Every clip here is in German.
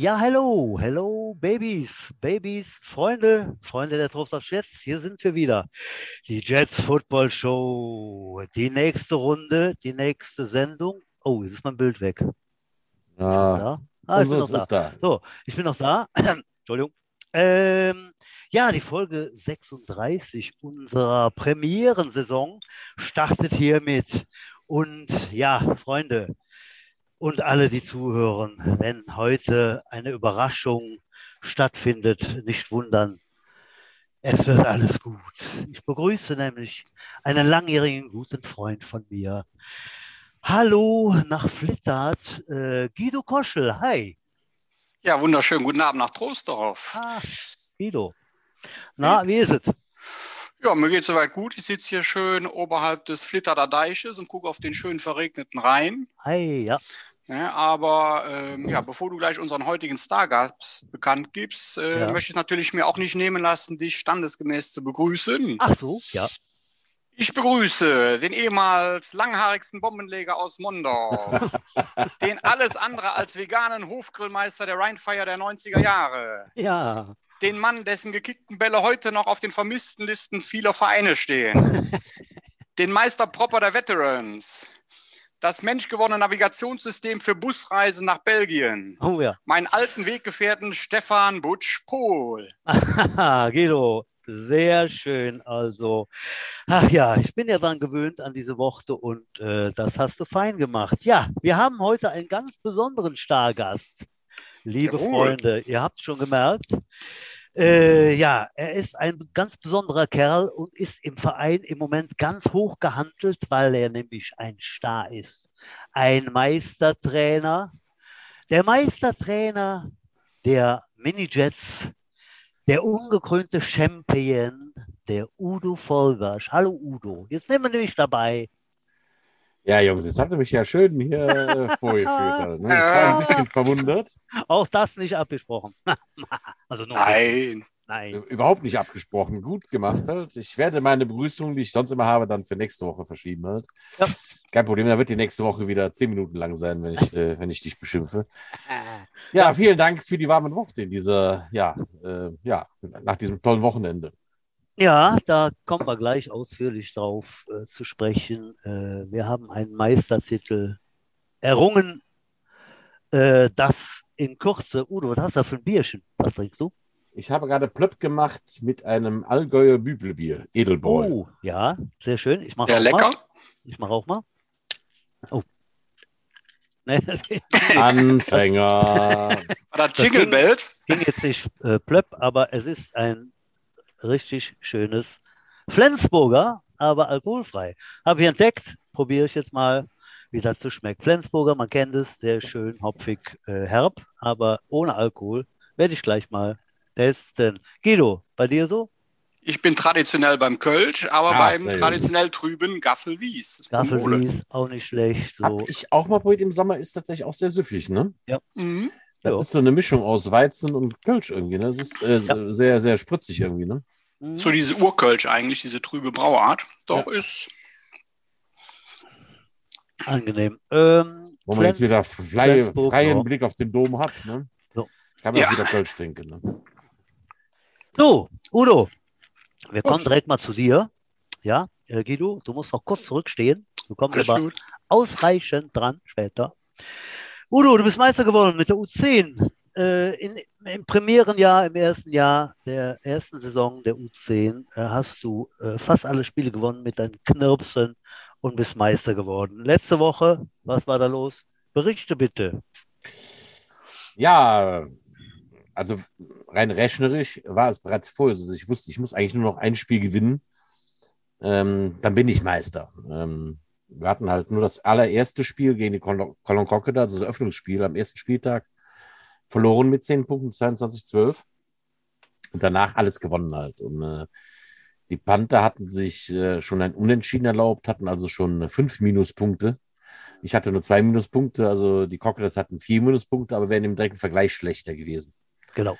Ja, hello, hello, Babys, Babys, Freunde, Freunde der Trosters Jets, hier sind wir wieder. Die Jets Football Show, die nächste Runde, die nächste Sendung. Oh, jetzt ist mein Bild weg. Ja, Ah, ich bin noch da. da. So, ich bin noch da. Entschuldigung. Ähm, ja, die Folge 36 unserer Premierensaison startet hiermit. Und ja, Freunde und alle, die zuhören, wenn heute eine Überraschung stattfindet, nicht wundern. Es wird alles gut. Ich begrüße nämlich einen langjährigen guten Freund von mir. Hallo nach Flittert, äh, Guido Koschel. Hi. Ja, wunderschön. Guten Abend nach Troisdorf. Ah, Guido. Na, wie ist es? Ja, mir geht soweit gut. Ich sitze hier schön oberhalb des Flitterder Deiches und gucke auf den schön verregneten Rhein. Hi, ja. Ja, aber ähm, ja, bevor du gleich unseren heutigen Stargast bekannt gibst, äh, Ja. möchte ich natürlich mir auch nicht nehmen lassen, dich standesgemäß zu begrüßen. Ach so, ja. Ich begrüße den ehemals langhaarigsten Bombenleger aus Mondorf, den alles andere als veganen Hofgrillmeister der Rheinfire der 90er Jahre, Ja. den Mann, dessen gekickten Bälle heute noch auf den vermissten Listen vieler Vereine stehen, den Meister Propper der Veterans, das menschgewonnene Navigationssystem für Busreisen nach Belgien, Oh ja. meinen alten Weggefährten Stefan Butsch-Pohl. Guido, sehr schön. Also, ach ja, ich bin ja dran gewöhnt an diese Worte und äh, das hast du fein gemacht. Ja, wir haben heute einen ganz besonderen Stargast. Liebe. Freunde, ihr habt schon gemerkt. Äh, ja, er ist ein ganz besonderer Kerl und ist im Verein im Moment ganz hoch gehandelt, weil er nämlich ein Star ist. Ein Meistertrainer. Der Meistertrainer der Minijets, der ungekrönte Champion, der Udo Volgasch. Hallo Udo, jetzt nehmen wir nämlich dabei. Ja, Jungs, jetzt habt ihr mich ja schön hier äh, vorgeführt. halt, Ne? Ich war ein bisschen verwundert. Auch das nicht abgesprochen. also nur Nein. Nein. Überhaupt nicht abgesprochen. Gut gemacht halt. Ich werde meine Begrüßung, die ich sonst immer habe, dann für nächste Woche verschieben halt. Ja. Kein Problem, da wird die nächste Woche wieder zehn Minuten lang sein, wenn ich, äh, wenn ich dich beschimpfe. Ja, vielen Dank für die warmen Worte in dieser, ja, äh, ja, nach diesem tollen Wochenende. Ja, da kommen wir gleich ausführlich drauf äh, zu sprechen. Äh, wir haben einen Meistertitel errungen. Äh, das in Kürze. Udo, was hast du da für ein Bierchen? Was trinkst du? Ich habe gerade Plöpp gemacht mit einem Allgäuer Bübelbier, Edelbräu. Oh, ja, sehr schön. Ich mache Ja, auch lecker. mal. Ich mache auch mal. Oh. Ging Anfänger. Das Jingle ging- Bells? jetzt nicht äh, plöpp, aber es ist ein richtig schönes Flensburger, aber alkoholfrei. Habe ich entdeckt, probiere ich jetzt mal, wie das so schmeckt. Flensburger, man kennt es, sehr schön hopfig, äh, herb, aber ohne Alkohol. Werde ich gleich mal testen. Guido, bei dir so? Ich bin traditionell beim Kölsch, aber Ah, beim sehr gut. traditionell trüben Gaffelwies. Gaffelwies, auch nicht schlecht. So. Hab ich auch mal probiert im Sommer, ist tatsächlich auch sehr süffig, ne? Mhm. Das Ja. ist so eine Mischung aus Weizen und Kölsch irgendwie, ne? Das ist äh, Ja. sehr, sehr spritzig irgendwie, ne? Mhm. So diese Urkölsch eigentlich, diese trübe Brauart. Doch ist. Angenehm. Ähm, Wo man jetzt Flens- wieder freie, Flensburg, freien ja. Blick auf den Dom hat, ne? So. Kann man Ja. auch wieder Kölsch trinken, ne? So, Udo, wir kommen direkt mal zu dir. Ja, äh, Guido, du musst noch kurz zurückstehen. Du kommst Alles aber gut. ausreichend dran später. Udo, du bist Meister geworden mit der U10. Äh, in, Im Premierenjahr, im ersten Jahr der ersten Saison der U10 äh, hast du äh, fast alle Spiele gewonnen mit deinen Knirpsen und bist Meister geworden. Letzte Woche, was war da los? Berichte bitte. Ja, also rein rechnerisch war es bereits vorher so, ich wusste, ich muss eigentlich nur noch ein Spiel gewinnen. Ähm, dann bin ich Meister. Ähm, wir hatten halt nur das allererste Spiel gegen die Col- Cologne Crocodile, also das Öffnungsspiel am ersten Spieltag, verloren mit 10 Punkten, 22-12. Und danach alles gewonnen halt. Und äh, die Panther hatten sich äh, schon ein Unentschieden erlaubt, hatten also schon fünf Minuspunkte. Ich hatte nur zwei Minuspunkte, also die Crocodiles hatten vier Minuspunkte, aber wären im direkten Vergleich schlechter gewesen. Genau.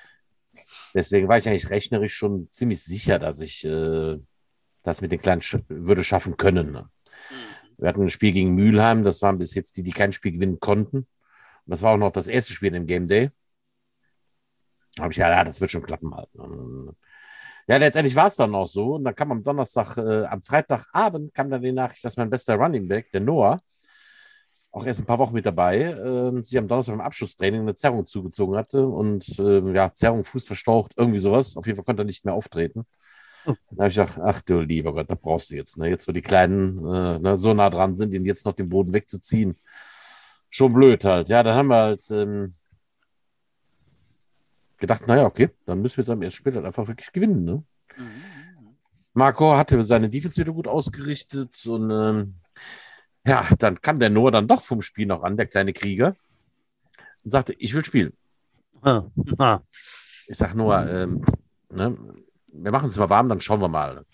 Deswegen war ich eigentlich rechnerisch schon ziemlich sicher, dass ich äh, das mit den Kleinen sch würde schaffen können. Ne? Wir hatten ein Spiel gegen Mülheim, das waren bis jetzt die, die kein Spiel gewinnen konnten. Und das war auch noch das erste Spiel im Game Day. habe ich ja, ja, das wird schon klappen halt. Ne? Ja, letztendlich war es dann auch so. Und dann kam am Donnerstag, äh, am Freitagabend kam dann die Nachricht, dass mein bester Running Back, der Noah, auch erst ein paar Wochen mit dabei, äh, sich am Donnerstag beim Abschlusstraining eine Zerrung zugezogen hatte und äh, ja, Zerrung, Fuß verstaucht, irgendwie sowas. Auf jeden Fall konnte er nicht mehr auftreten. Oh. Da habe ich gedacht, ach du lieber Gott, da brauchst du jetzt, ne? Jetzt, wo die Kleinen äh, ne, so nah dran sind, ihn jetzt noch den Boden wegzuziehen. Schon blöd halt. Ja, dann haben wir halt ähm, gedacht, naja, okay, dann müssen wir jetzt am ersten Spiel halt einfach wirklich gewinnen, ne? Mhm. Marco hatte seine Defense wieder gut ausgerichtet und ähm, ja, dann kam der Noah dann doch vom Spiel noch an, der kleine Krieger, und sagte, ich will spielen. Ah, ah. Ich sag Noah, ähm, ne, wir machen es mal warm, dann schauen wir mal.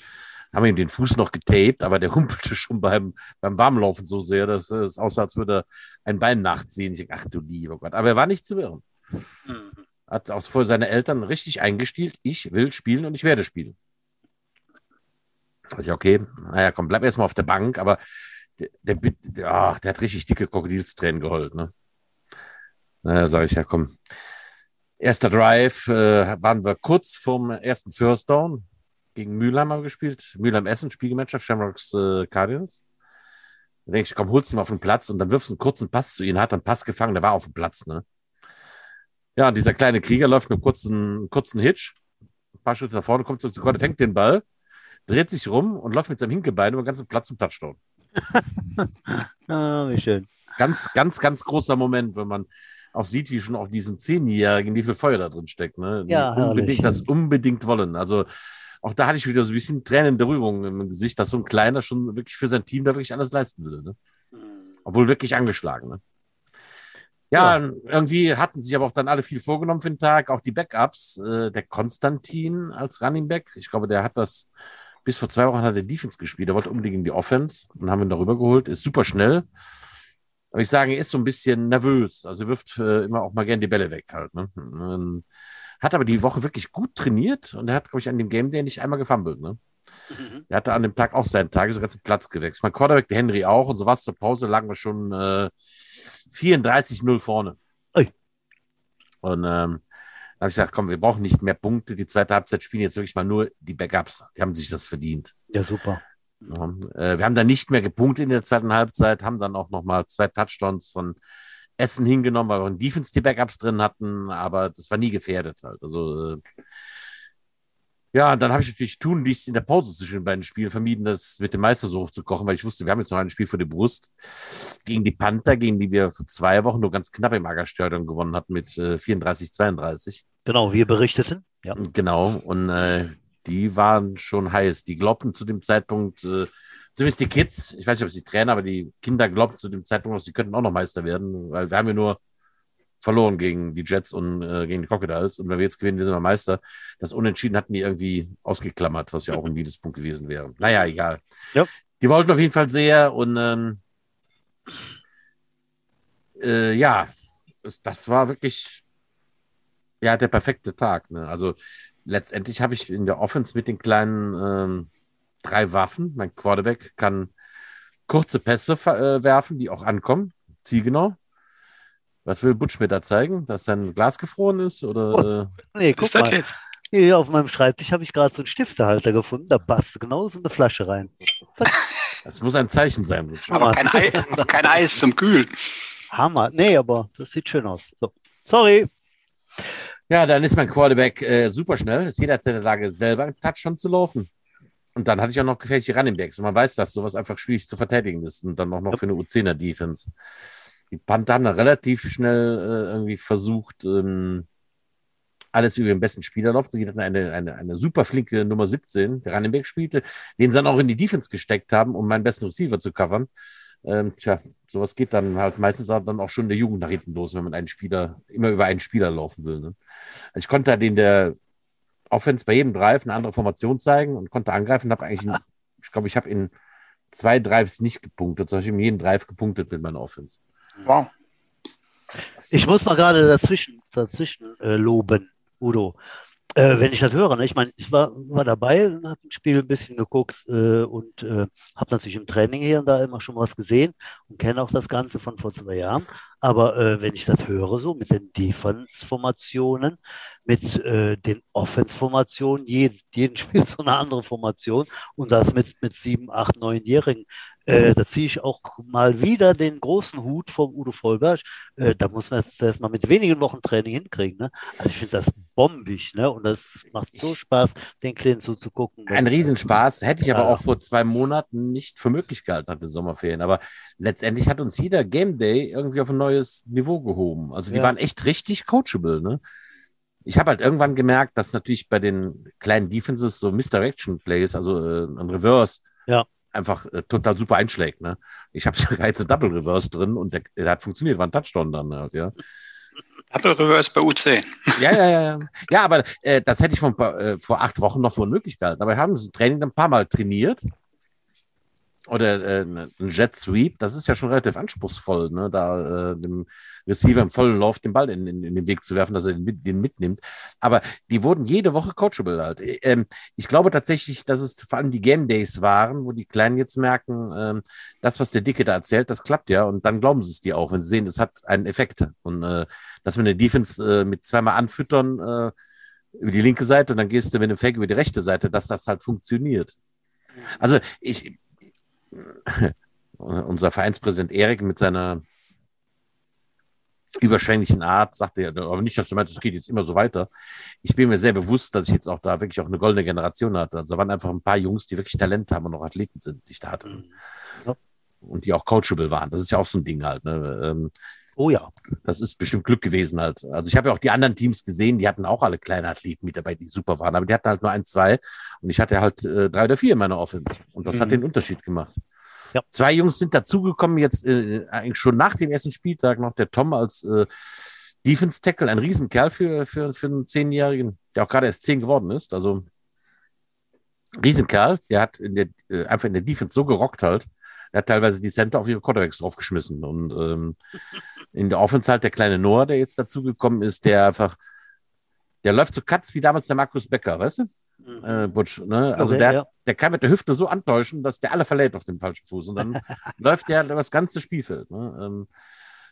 Haben ihm den Fuß noch getaped, aber der humpelte schon beim, beim Warmlaufen so sehr, dass es aussah, als würde er ein Bein nachziehen. Ich dachte, ach du lieber Gott. Aber er war nicht zu irren. Mhm. Hat auch vor seine Eltern richtig eingestielt. Ich will spielen und ich werde spielen. Also, okay, naja, komm, bleib erstmal auf der Bank, aber der, der, der, ach, der hat richtig dicke Krokodilstränen geheult, ne? Naja, sage ich, ja, komm. Erster Drive äh, waren wir kurz vorm ersten First Down. Gegen Mülheim haben wir gespielt. Mülheim Essen, Spielgemeinschaft, Shamrocks äh, Cardinals. Da denke ich, komm, holst ihn mal auf den Platz und dann wirfst du einen kurzen Pass zu ihm, hat einen Pass gefangen, der war auf dem Platz, ne? Ja, und dieser kleine Krieger läuft einen kurzen, kurzen Hitch, ein paar Schritte nach vorne, kommt zurück zu Gott, fängt den Ball, dreht sich rum und läuft mit seinem Hinkebein über den ganzen Platz zum Touchdown. ah, wie schön. Ganz, ganz, ganz großer Moment, wenn man auch sieht, wie schon auch diesen Zehnjährigen, wie viel Feuer da drin steckt. Ne? Ja, unbedingt, das unbedingt wollen. Also auch da hatte ich wieder so ein bisschen Tränen der Rührung im Gesicht, dass so ein Kleiner schon wirklich für sein Team da wirklich alles leisten würde. Ne? Mhm. Obwohl wirklich angeschlagen. Ne? Ja, ja, irgendwie hatten sich aber auch dann alle viel vorgenommen für den Tag, auch die Backups. Äh, der Konstantin als Running Back, ich glaube, der hat das bis vor zwei Wochen hat er Defense gespielt. Er wollte unbedingt in die Offense und haben ihn darüber geholt. Ist super schnell. Aber ich sage, er ist so ein bisschen nervös. Also er wirft äh, immer auch mal gern die Bälle weg halt. Ne? Ähm, hat aber die Woche wirklich gut trainiert und er hat, glaube ich, an dem Game Day nicht einmal gefummelt. Ne? Mhm. Er hatte an dem Tag auch seinen Tag, sogar zum Platz gewechselt. Mein Quarterback, der Henry auch und so was. Zur Pause lagen wir schon äh, 34-0 vorne. Ui. Und ähm, da habe ich gesagt, komm, wir brauchen nicht mehr Punkte. Die zweite Halbzeit spielen jetzt wirklich mal nur die Backups. Die haben sich das verdient. Ja, super. Äh, wir haben dann nicht mehr gepunktet in der zweiten Halbzeit, haben dann auch nochmal zwei Touchdowns von Essen hingenommen, weil wir in Defense die Backups drin hatten, aber das war nie gefährdet halt. Also äh, ja, und dann habe ich natürlich tun dies in der Pause zwischen den beiden Spielen vermieden, das mit dem Meister so hochzukochen, weil ich wusste, wir haben jetzt noch ein Spiel vor der Brust gegen die Panther, gegen die wir vor zwei Wochen nur ganz knapp im Aggerstadion gewonnen hatten mit äh, 34, 32. Genau, wir berichteten. Ja. Genau, und äh, die waren schon heiß. Die glaubten zu dem Zeitpunkt, äh, zumindest die Kids, ich weiß nicht, ob es die Trainer, aber die Kinder glaubten zu dem Zeitpunkt, dass sie könnten auch noch Meister werden, weil wir haben ja nur verloren gegen die Jets und äh, gegen die Crocodiles. Und wenn wir jetzt gewinnen, wir sind wir Meister. Das Unentschieden hatten die irgendwie ausgeklammert, was ja auch ein Minuspunkt gewesen wäre. Naja, egal. Ja. Die wollten auf jeden Fall sehr und ähm, äh, ja, das war wirklich ja der perfekte Tag. Ne? Also letztendlich habe ich in der Offense mit den kleinen ähm, drei Waffen. Mein Quarterback kann kurze Pässe äh, werfen, die auch ankommen, zielgenau. Was will Butch mir da zeigen? Dass sein Glas gefroren ist? Oder, oh, nee, guck mal. Jetzt? Hier auf meinem Schreibtisch habe ich gerade so einen Stiftehalter gefunden. Da passt genau so eine Flasche rein. Das muss ein Zeichen sein. Butch. Aber kein, Ei, kein Eis zum Kühlen. Hammer. Nee, aber das sieht schön aus. So. Sorry. Ja, dann ist mein Quarterback äh, super schnell. Ist jederzeit in der Lage, selber einen Touchdown zu laufen. Und dann hatte ich auch noch gefährliche Running Backs. Und man weiß, dass sowas einfach schwierig zu verteidigen ist. Und dann auch noch für eine U10er-Defense die Panther haben relativ schnell äh, irgendwie versucht, ähm, alles über den besten Spieler laufen. Sie hatten eine, eine, eine super flinke Nummer 17, der Rannenberg spielte, den sie dann auch in die Defense gesteckt haben, um meinen besten Receiver zu covern. Ähm, tja, sowas geht dann halt meistens auch dann auch schon der Jugend nach hinten los, wenn man einen Spieler, immer über einen Spieler laufen will. Ne? Also ich konnte halt in der Offense bei jedem Drive eine andere Formation zeigen und konnte angreifen. Habe eigentlich, in, ich glaube, ich habe in zwei Drives nicht gepunktet, sondern ich habe in jedem Drive gepunktet mit meiner Offense. Wow. Ich muss mal gerade dazwischen, dazwischen äh, loben, Udo. Äh, wenn ich das höre, ne? ich meine, ich war, war dabei habe ein Spiel ein bisschen geguckt äh, und äh, habe natürlich im Training hier und da immer schon was gesehen und kenne auch das Ganze von vor zwei Jahren. Aber äh, wenn ich das höre, so mit den Defense-Formationen, mit äh, den Offense-Formationen, jeden, jeden spielt so eine andere Formation und das mit, mit sieben, acht, neunjährigen, äh, da ziehe ich auch mal wieder den großen Hut vom Udo Vollberg. Äh, da muss man jetzt erstmal mit wenigen Wochen Training hinkriegen. Ne? Also ich finde das bombig, ne? Und das macht so Spaß, den Kleinen zuzugucken. Ein Riesenspaß. Hätte ich aber auch vor zwei Monaten nicht für möglich gehalten, hatte Sommerferien. Aber letztendlich hat uns jeder Game Day irgendwie auf ein neues Niveau gehoben. Also die ja. waren echt richtig coachable, ne? Ich habe halt irgendwann gemerkt, dass natürlich bei den kleinen Defenses so Misdirection Plays, also äh, ein Reverse, ja einfach äh, total super einschlägt. Ne? Ich habe sogar jetzt Double Reverse drin und der, der, hat funktioniert, war ein Touchdown dann halt, ja. Double Reverse bei U10. Ja, ja, ja. Ja, aber äh, das hätte ich von, äh, vor acht Wochen noch für unmöglich gehalten. Aber wir haben das Training ein paar Mal trainiert oder äh, ein Jet Sweep, das ist ja schon relativ anspruchsvoll, ne? da äh, dem Receiver im vollen Lauf den Ball in, in, in, den Weg zu werfen, dass er den, den, mitnimmt. Aber die wurden jede Woche coachable halt. Ähm, ich glaube tatsächlich, dass es vor allem die Game Days waren, wo die Kleinen jetzt merken, ähm, das, was der Dicke da erzählt, das klappt ja und dann glauben sie es dir auch, wenn sie sehen, es hat einen Effekt. Und äh, dass wir eine Defense äh, mit zweimal anfüttern äh, über die linke Seite und dann gehst du mit einem Fake über die rechte Seite, dass das halt funktioniert. Also ich, unser Vereinspräsident Erik mit seiner überschwänglichen Art sagte ja, aber nicht, dass du meinst, es geht jetzt immer so weiter. Ich bin mir sehr bewusst, dass ich jetzt auch da wirklich auch eine goldene Generation hatte. Also da waren einfach ein paar Jungs, die wirklich Talent haben und noch Athleten sind, die ich da hatte. Ja. Und die auch coachable waren. Das ist ja auch so ein Ding halt. Ne? Oh ja. Das ist bestimmt Glück gewesen halt. Also ich habe ja auch die anderen Teams gesehen, die hatten auch alle kleine Athleten mit dabei, die super waren. Aber die hatten halt nur ein, zwei. Und ich hatte halt äh, drei oder vier in meiner Offense. Und das mhm. hat den Unterschied gemacht. Ja. Zwei Jungs sind dazugekommen, jetzt äh, eigentlich schon nach dem ersten Spieltag noch der Tom als äh, Defense Tackle, ein Riesenkerl für, für, für einen Zehnjährigen, der auch gerade erst zehn geworden ist. Also Riesenkerl, der hat in der, äh, einfach in der Defense so gerockt halt. Er hat teilweise die Center auf ihre Quarterbacks draufgeschmissen. Und ähm, in der Offense halt der kleine Noah, der jetzt dazugekommen ist, der einfach, der läuft so Katz wie damals der Markus Becker, weißt du? Mhm. Äh, Butch, ne? Also okay, der, ja. der kann mit der Hüfte so antäuschen, dass der alle verlädt auf dem falschen Fuß. Und dann läuft der das ganze Spielfeld. Ne? Ähm,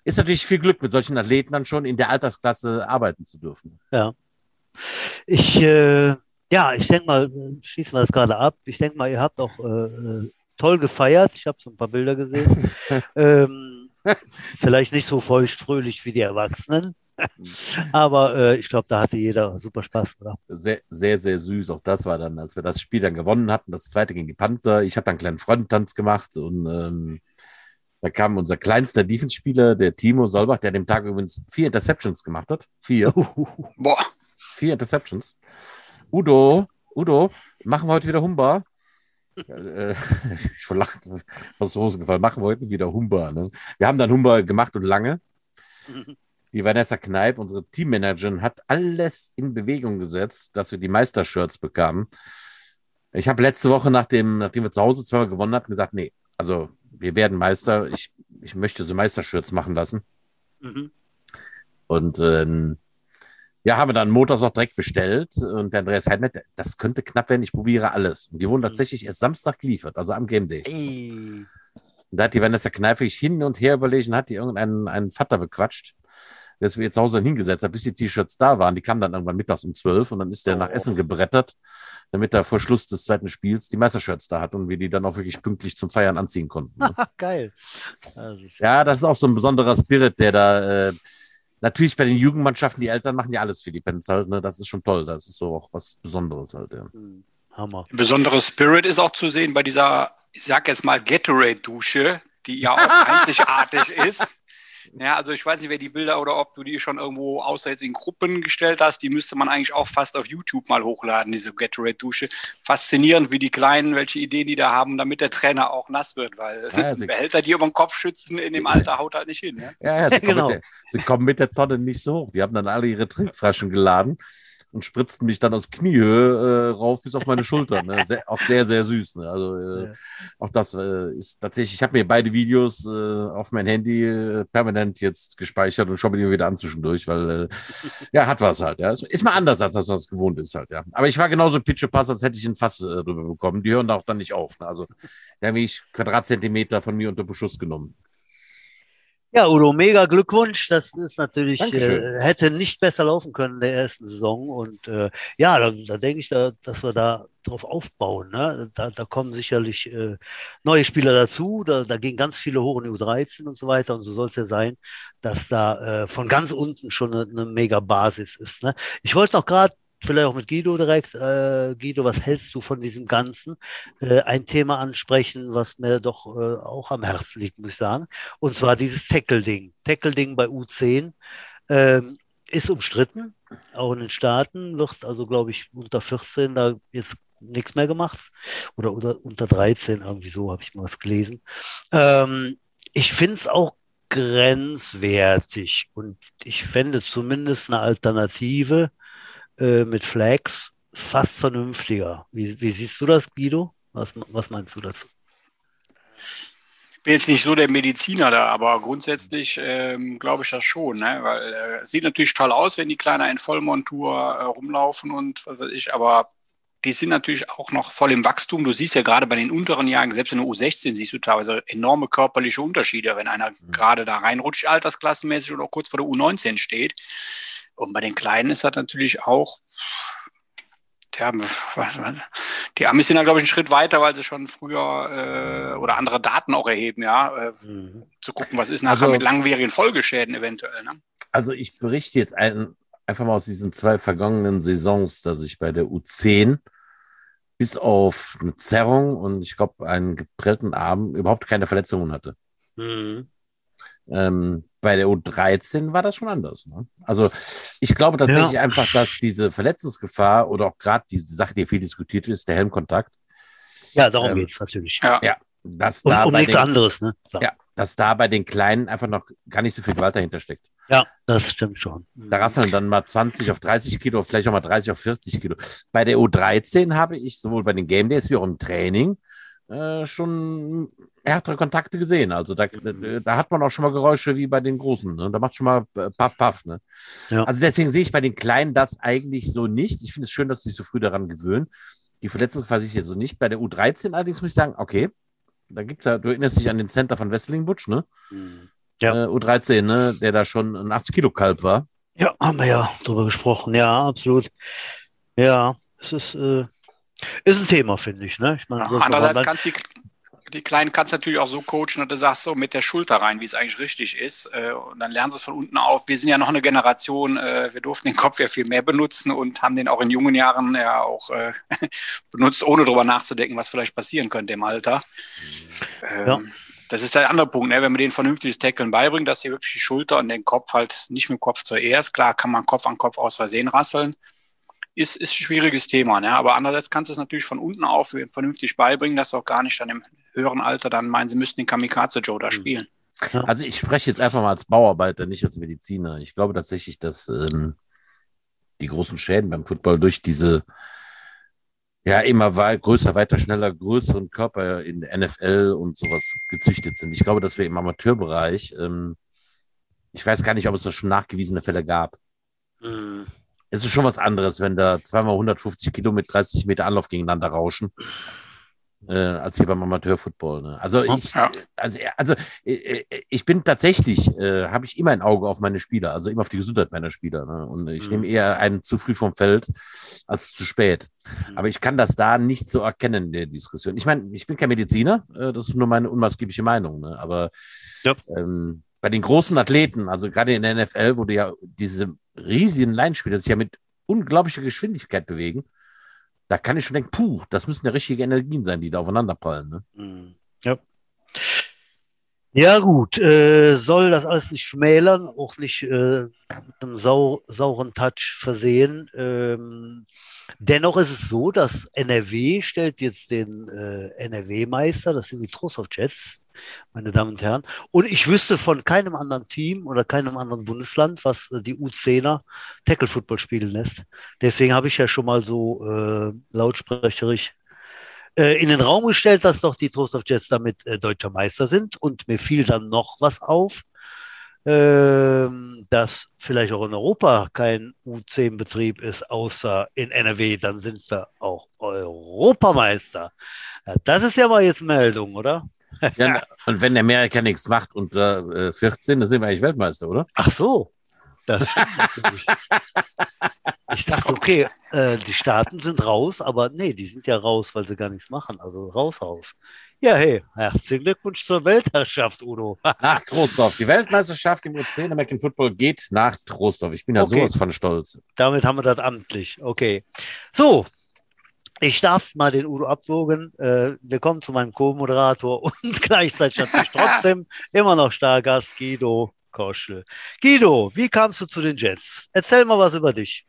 ist natürlich viel Glück, mit solchen Athleten dann schon in der Altersklasse arbeiten zu dürfen. Ja. Ich, äh, ja, ich denke mal, schießen wir das gerade ab. Ich denke mal, ihr habt auch äh, äh toll gefeiert. Ich habe so ein paar Bilder gesehen. ähm, vielleicht nicht so feuchtfröhlich wie die Erwachsenen. Aber äh, ich glaube, da hatte jeder super Spaß, oder? Sehr, sehr, sehr süß. Auch das war dann, als wir das Spiel dann gewonnen hatten, das zweite gegen die Panther. Ich habe dann einen kleinen Freundentanz gemacht und ähm, da kam unser kleinster Defense-Spieler, der Timo Solbach, der an dem Tag übrigens vier Interceptions gemacht hat. Vier. Boah. Vier Interceptions. Udo, Udo, machen wir heute wieder Humba? Äh, ich verlachen, aus der Hose gefallen, machen wir heute wieder Humba. Ne? Wir haben dann Humba gemacht und lange. Die Vanessa Kneip, unsere Teammanagerin, hat alles in Bewegung gesetzt, dass wir die Meistershirts bekamen. Ich habe letzte Woche, nachdem, nachdem wir zu Hause zweimal gewonnen hatten, gesagt, nee, also wir werden Meister. Ich, ich möchte so Meistershirts machen lassen. Mhm. Und ähm, ja, haben wir dann Motors auch direkt bestellt und der Andreas Heidmet, das könnte knapp werden, ich probiere alles. Und die wurden mhm. tatsächlich erst Samstag geliefert, also am Game Day. Ey. Und da hat die Vanessa Kneipe hin und her überlegt und hat die irgendeinen einen Vater bequatscht, der ist mir jetzt zu Hause hingesetzt hat, bis die T-Shirts da waren. Die kamen dann irgendwann mittags um zwölf und dann ist der oh. nach Essen gebrettert, damit er vor Schluss des zweiten Spiels die Meistershirts da hat und wir die dann auch wirklich pünktlich zum Feiern anziehen konnten. Ne? Geil. ja, das ist auch so ein besonderer Spirit, der da... Äh, natürlich bei den Jugendmannschaften, die Eltern machen ja alles für die Pens halt, ne? Das ist schon toll. Das ist so auch was Besonderes halt, ja. Hm, Hammer. Besonderer Spirit ist auch zu sehen bei dieser, ich sag jetzt mal, Gatorade-Dusche, die ja auch einzigartig ist. Ja, also ich weiß nicht, wer die Bilder oder ob du die schon irgendwo außer jetzt in Gruppen gestellt hast, die müsste man eigentlich auch fast auf YouTube mal hochladen, diese Gatorade-Dusche. Faszinierend, wie die Kleinen, welche Ideen die da haben, damit der Trainer auch nass wird, weil ja, also Behälter, die über den Kopf schützen, in dem Alter haut halt nicht hin. Ja, ja, ja sie, genau. kommen der, sie kommen mit der Tonne nicht so hoch. Die haben dann alle ihre Trinkflaschen geladen und spritzten mich dann aus Kniehöhe äh, rauf bis auf meine Schulter. Ne? Sehr, auch sehr, sehr süß. Ne? Also äh, ja. auch das äh, ist tatsächlich, ich habe mir beide Videos äh, auf mein Handy äh, permanent jetzt gespeichert und schaue mir die wieder an zwischendurch, weil äh, ja, hat was halt. Ja. Ist mal anders, als das, was gewohnt ist halt, ja. Aber ich war genauso pitchepass, als hätte ich ein Fass äh, drüber bekommen. Die hören da auch dann nicht auf. Ne? Also da habe ich Quadratzentimeter von mir unter Beschuss genommen. Ja, Udo, mega Glückwunsch. Das ist natürlich, äh, hätte nicht besser laufen können in der ersten Saison. Und äh, ja, da, da denke ich, da, dass wir da drauf aufbauen. Ne? Da, da kommen sicherlich äh, neue Spieler dazu. Da, da gehen ganz viele hoch in die U13 und so weiter. Und so soll es ja sein, dass da äh, von ganz unten schon eine, eine mega Basis ist. Ne? Ich wollte noch gerade vielleicht auch mit Guido direkt. Äh, Guido, was hältst du von diesem Ganzen? Äh, ein Thema ansprechen, was mir doch äh, auch am Herzen liegt, muss ich sagen. Und zwar dieses Tackle-Ding. Tackle-Ding bei U10 ähm, ist umstritten, auch in den Staaten, wird also, glaube ich, unter 14 da jetzt nichts mehr gemacht. Oder, oder unter 13, irgendwie so habe ich mal was gelesen. Ähm, ich finde es auch grenzwertig und ich fände zumindest eine Alternative äh, mit Flags fast vernünftiger. Wie, wie siehst du das, Guido? Was, was meinst du dazu? Ich bin jetzt nicht so der Mediziner da, aber grundsätzlich ähm, glaube ich das schon, ne? weil äh, es sieht natürlich toll aus, wenn die Kleiner in Vollmontur äh, rumlaufen und was weiß ich, aber die sind natürlich auch noch voll im Wachstum. Du siehst ja gerade bei den unteren Jahren, selbst in der U16 siehst du teilweise enorme körperliche Unterschiede, wenn einer mhm. gerade da reinrutscht, altersklassenmäßig oder kurz vor der U19 steht. Und bei den Kleinen ist das natürlich auch, tja, die Amis sind da, glaube ich, einen Schritt weiter, weil sie schon früher äh, oder andere Daten auch erheben, ja, äh, mhm. zu gucken, was ist nachher also, mit langwierigen Folgeschäden eventuell. Ne? Also ich berichte jetzt ein, einfach mal aus diesen zwei vergangenen Saisons, dass ich bei der U10 bis auf eine Zerrung und ich glaube einen geprellten Arm überhaupt keine Verletzungen hatte. Mhm. Ähm, bei der U13 war das schon anders. Ne? Also ich glaube tatsächlich ja. einfach, dass diese Verletzungsgefahr oder auch gerade diese Sache, die viel diskutiert ist, der Helmkontakt. Ja, darum ähm, geht es natürlich. Ja, ja dass und, da um nichts den, anderes. Ne? Ja, dass da bei den Kleinen einfach noch gar nicht so viel Gewalt dahinter steckt. Ja, das stimmt schon. Da rasseln dann mal 20 auf 30 Kilo, vielleicht auch mal 30 auf 40 Kilo. Bei der U13 habe ich sowohl bei den Game Days wie auch im Training äh, schon härtere Kontakte gesehen. Also da, da hat man auch schon mal Geräusche wie bei den Großen. Ne? Da macht schon mal äh, Paff, Paff. Ne? Ja. Also deswegen sehe ich bei den Kleinen das eigentlich so nicht. Ich finde es schön, dass sie sich so früh daran gewöhnen. Die Verletzungsgefahr sehe ich jetzt so nicht. Bei der U13 allerdings muss ich sagen, okay, da gibt es ja, du erinnerst dich an den Center von Wesseling Butch, ne? Ja. Äh, U13, ne? Der da schon ein 80 Kilo Kalb war. Ja, haben wir ja drüber gesprochen. Ja, absolut. Ja, es ist, äh, ist ein Thema, finde ich. Ne? ich meine, ja, andererseits kannst du die Kleinen kannst du natürlich auch so coachen, dass du sagst, so mit der Schulter rein, wie es eigentlich richtig ist. Äh, und dann lernen sie es von unten auf. Wir sind ja noch eine Generation, äh, wir durften den Kopf ja viel mehr benutzen und haben den auch in jungen Jahren ja auch äh, benutzt, ohne darüber nachzudenken, was vielleicht passieren könnte im Alter. Ja. Ähm, das ist der andere Punkt, ne? wenn man den vernünftiges Tackeln beibringt, dass sie wirklich die Schulter und den Kopf halt nicht mit dem Kopf zuerst. Klar kann man Kopf an Kopf aus Versehen rasseln, ist, ist ein schwieriges Thema. Ne? Aber andererseits kannst du es natürlich von unten auf vernünftig beibringen, dass auch gar nicht dann im höheren Alter dann meinen, sie müssten den Kamikaze Joe da hm. spielen. Also ich spreche jetzt einfach mal als Bauarbeiter, nicht als Mediziner. Ich glaube tatsächlich, dass ähm, die großen Schäden beim Football durch diese ja immer weit, größer, weiter, schneller, größeren Körper in der NFL und sowas gezüchtet sind. Ich glaube, dass wir im Amateurbereich, ähm, ich weiß gar nicht, ob es da schon nachgewiesene Fälle gab. Mhm es ist schon was anderes, wenn da zweimal 150 Kilo mit 30 Meter Anlauf gegeneinander rauschen, äh, als hier beim Amateurfootball. Ne? Also ich, also, also äh, ich bin tatsächlich, äh, habe ich immer ein Auge auf meine Spieler, also immer auf die Gesundheit meiner Spieler. Ne? Und ich mhm. nehme eher einen zu früh vom Feld als zu spät. Mhm. Aber ich kann das da nicht so erkennen in der Diskussion. Ich meine, ich bin kein Mediziner, äh, das ist nur meine unmaßgebliche Meinung. Ne? Aber ja. ähm, bei den großen Athleten, also gerade in der NFL, wo du ja diese riesigen Leinspieler sich ja mit unglaublicher Geschwindigkeit bewegen, da kann ich schon denken, puh, das müssen ja richtige Energien sein, die da aufeinanderprallen. Ne? Mhm. Ja. Ja, gut, äh, soll das alles nicht schmälern, auch nicht äh, mit einem sau sauren Touch versehen. Ähm, dennoch ist es so, dass NRW stellt jetzt den äh, NRW-Meister, das sind die Trostorf Jets, meine Damen und Herren. Und ich wüsste von keinem anderen Team oder keinem anderen Bundesland, was äh, die U10er Tackle Football spielen lässt. Deswegen habe ich ja schon mal so äh, lautsprecherisch äh, in den Raum gestellt, dass doch die Trost of Jets damit äh, deutscher Meister sind. Und mir fiel dann noch was auf, ähm, dass vielleicht auch in Europa kein U10-Betrieb ist, außer in NRW. Dann sind wir auch Europameister. Ja, das ist ja mal jetzt Meldung, oder? Ja, und wenn Amerika nichts macht unter äh, 14, dann sind wir eigentlich Weltmeister, oder? Ach so. Das stimmt. Ich dachte, okay, äh, die Staaten sind raus, aber nee, die sind ja raus, weil sie gar nichts machen. Also raus, raus. Ja, hey, herzlichen Glückwunsch zur Weltherrschaft, Udo. Nach Trostorf. Die Weltmeisterschaft im U10 American Football geht nach Trostorf. Ich bin ja Okay. sowas von stolz. Damit haben wir das amtlich. Okay. So, ich darf mal den Udo abwogen. Äh, wir kommen zu meinem Co-Moderator und gleichzeitig natürlich trotzdem immer noch Stargast Guido Koschel. Guido, wie kamst du zu den Jets? Erzähl mal was über dich.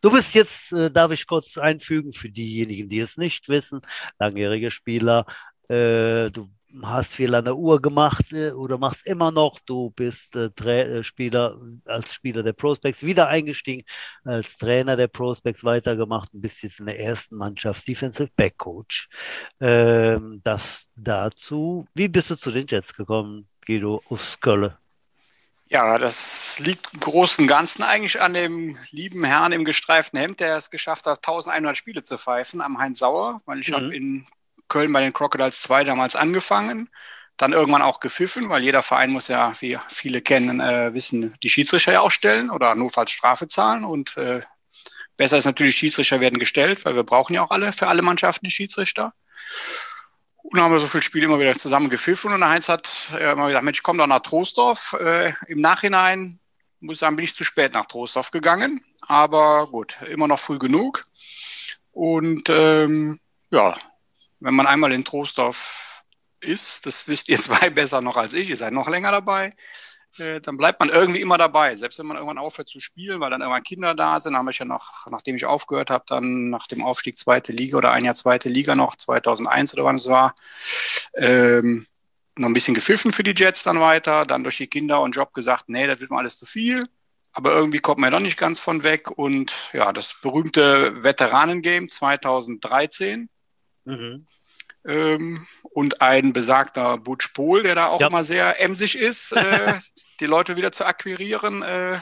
Du bist jetzt, äh, darf ich kurz einfügen, für diejenigen, die es nicht wissen, langjähriger Spieler. Äh, du hast viel an der Uhr gemacht äh, oder machst immer noch. Du bist äh, äh, Spieler als Spieler der Prospects wieder eingestiegen, als Trainer der Prospects weitergemacht und bist jetzt in der ersten Mannschaft Defensive Back Coach. Ähm, das dazu. Wie bist du zu den Jets gekommen, Guido aus Köln? Ja, das liegt im Großen und Ganzen eigentlich an dem lieben Herrn im gestreiften Hemd, der es geschafft hat, 1100 Spiele zu pfeifen, am Heinz Sauer, weil ich Mhm. habe in Köln bei den Crocodiles 2 damals angefangen, dann irgendwann auch gepfiffen, weil jeder Verein muss ja, wie viele kennen, äh, wissen, die Schiedsrichter ja auch stellen oder notfalls Strafe zahlen und äh, besser ist natürlich, Schiedsrichter werden gestellt, weil wir brauchen ja auch alle für alle Mannschaften die Schiedsrichter. Und dann haben wir so viele Spiele immer wieder zusammen gepfiffen und der Heinz hat äh, immer gesagt, Mensch, komm doch nach Troisdorf. Äh, Im Nachhinein, muss ich sagen, bin ich zu spät nach Troisdorf gegangen. Aber gut, immer noch früh genug. Und ähm, ja, wenn man einmal in Troisdorf ist, das wisst ihr zwei besser noch als ich, ihr seid noch länger dabei, äh, dann bleibt man irgendwie immer dabei. Selbst wenn man irgendwann aufhört zu spielen, weil dann irgendwann Kinder da sind, habe ich ja noch, nachdem ich aufgehört habe, dann nach dem Aufstieg zweite Liga oder ein Jahr zweite Liga noch, 2001 oder wann es war, ähm, noch ein bisschen gepfiffen für die Jets dann weiter, dann durch die Kinder und Job gesagt, nee, das wird mir alles zu viel. Aber irgendwie kommt man doch nicht ganz von weg. Und ja, das berühmte Veteranengame 2013 Mhm. ähm, und ein besagter Butch Pohl, der da auch Ja. immer sehr emsig ist, äh, die Leute wieder zu akquirieren. Äh,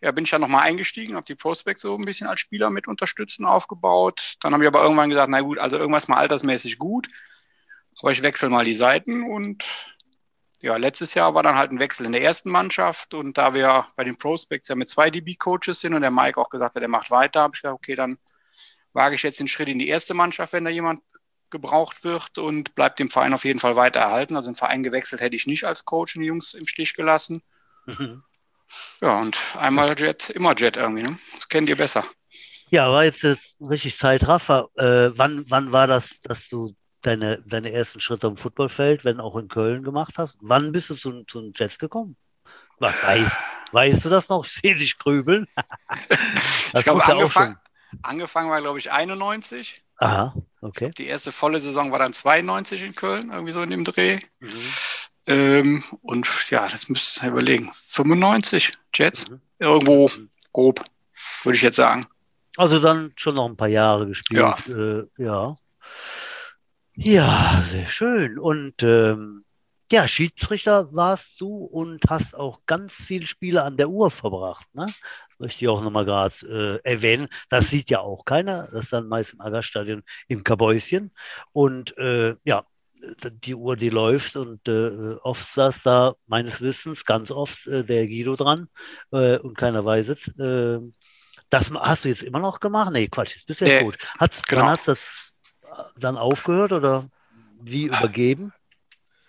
ja, bin ich dann nochmal eingestiegen, habe die Prospects so ein bisschen als Spieler mit unterstützen aufgebaut. Dann habe ich aber irgendwann gesagt, na gut, also irgendwas mal altersmäßig gut, aber ich wechsle mal die Seiten und ja, letztes Jahr war dann halt ein Wechsel in der ersten Mannschaft und da wir bei den Prospects ja mit zwei DB-Coaches sind und der Mike auch gesagt hat, er macht weiter, habe ich gesagt, okay, dann wage ich jetzt den Schritt in die erste Mannschaft, wenn da jemand gebraucht wird und bleibt dem Verein auf jeden Fall weiter erhalten. Also einen Verein gewechselt hätte ich nicht als Coach und die Jungs im Stich gelassen. Mhm. Ja, und einmal Jet, immer Jet irgendwie. Ne? Das kennt ihr besser. Ja, war jetzt, richtig Zeitraffer. Äh, wann, wann war das, dass du deine, deine ersten Schritte am Footballfeld, wenn auch in Köln gemacht hast? Wann bist du zu, zu den Jets gekommen? Was, weißt, du das noch? Ich sehe dich grübeln. Das ich glaube, muss ja auch angefangen, schon. Angefangen war, glaube ich, 91. Aha, okay. Die erste volle Saison war dann 92 in Köln, irgendwie so in dem Dreh. Mhm. Ähm, und ja, das müsst ihr überlegen. 95 Jets, Mhm. irgendwo grob, würde ich jetzt sagen. Also dann schon noch ein paar Jahre gespielt. Ja, äh, ja. ja sehr schön. Und ähm, ja, Schiedsrichter warst du und hast auch ganz viele Spiele an der Uhr verbracht. Ne? Möchte ich auch nochmal gerade äh, erwähnen. Das sieht ja auch keiner. Das ist dann meist im Aggerstadion im Kabäuschen. Und äh, ja, die Uhr, die läuft und äh, oft saß da meines Wissens ganz oft äh, der Guido dran äh, und keiner weiß es. Äh, das hast du jetzt immer noch gemacht? Nee, Quatsch, bist du ja gut. Hat's, genau. Wann hast du das dann aufgehört oder wie übergeben?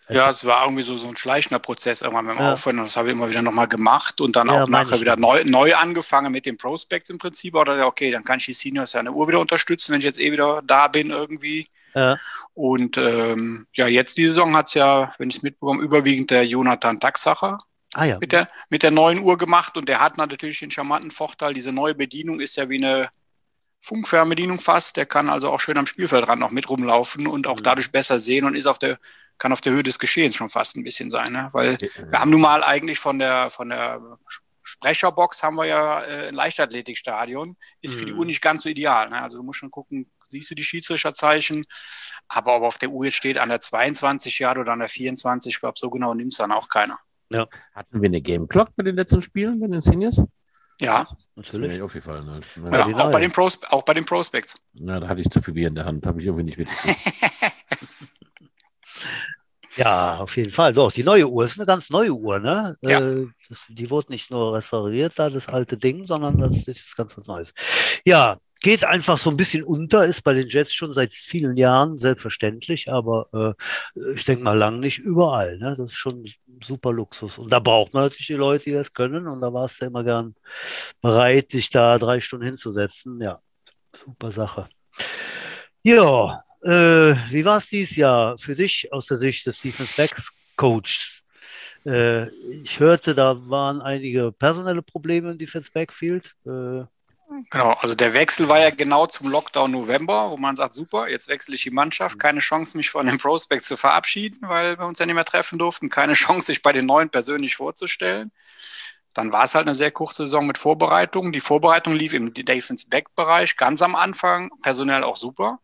Ja, es war irgendwie so, so ein schleichender Prozess irgendwann beim Ja. Aufhören. Und das habe ich immer wieder nochmal gemacht und dann Ja, auch nachher wieder neu, neu angefangen mit den Prospects im Prinzip. Oder okay, dann kann ich die Seniors ja eine Uhr wieder unterstützen, wenn ich jetzt eh wieder da bin irgendwie. Ja. Und ähm, ja, jetzt die Saison hat es ja, wenn ich es mitbekomme, überwiegend der Jonathan Daxacher Ah ja. mit der, mit der neuen Uhr gemacht und der hat natürlich den charmanten Vorteil, diese neue Bedienung ist ja wie eine Funkfernbedienung fast, der kann also auch schön am Spielfeldrand noch mit rumlaufen und auch Mhm. dadurch besser sehen und ist auf der, kann auf der Höhe des Geschehens schon fast ein bisschen sein, ne? weil wir Ja, haben nun mal eigentlich von der, von der Sprecherbox haben wir ja äh, ein Leichtathletikstadion, ist für die Mhm. Uhr nicht ganz so ideal. Ne? Also du musst schon gucken, siehst du die Schiedsrichterzeichen, aber ob auf der Uhr jetzt steht an der 22 Yard oder an der 24, ich glaube, so genau nimmt es dann auch keiner. Hatten wir eine Game Clock bei den letzten Spielen bei den Seniors? Ja, Das ist mir Natürlich. nicht aufgefallen. Halt. ja, Ja, auch, bei den Pros, auch bei den Prospects. Na, da hatte ich zu viel Bier in der Hand, habe ich irgendwie nicht mitgekriegt. Ja, auf jeden Fall. Doch, die neue Uhr ist eine ganz neue Uhr, ne? Ja. Äh, das, die wurde nicht nur restauriert, da das alte Ding, sondern das, das ist ganz was Neues. Ja, geht einfach so ein bisschen unter, ist bei den Jets schon seit vielen Jahren selbstverständlich, aber äh, ich denke mal lang nicht überall. Ne? Das ist schon ein super Luxus. Und da braucht man natürlich die Leute, die das können. Und da warst du immer gern bereit, dich da drei Stunden hinzusetzen. Ja, super Sache. Ja, äh, wie war es dieses Jahr für dich aus der Sicht des Defense Backs Coaches? Äh, ich hörte, da waren einige personelle Probleme im Defense Backfield. Äh, Genau, also der Wechsel war ja genau zum Lockdown November, wo man sagt, super, jetzt wechsle ich die Mannschaft, keine Chance, mich von dem Prospect zu verabschieden, weil wir uns ja nicht mehr treffen durften, keine Chance, sich bei den Neuen persönlich vorzustellen. Dann war es halt eine sehr kurze Saison mit Vorbereitungen. Die Vorbereitung lief im Defense-Back-Bereich ganz am Anfang, personell auch super.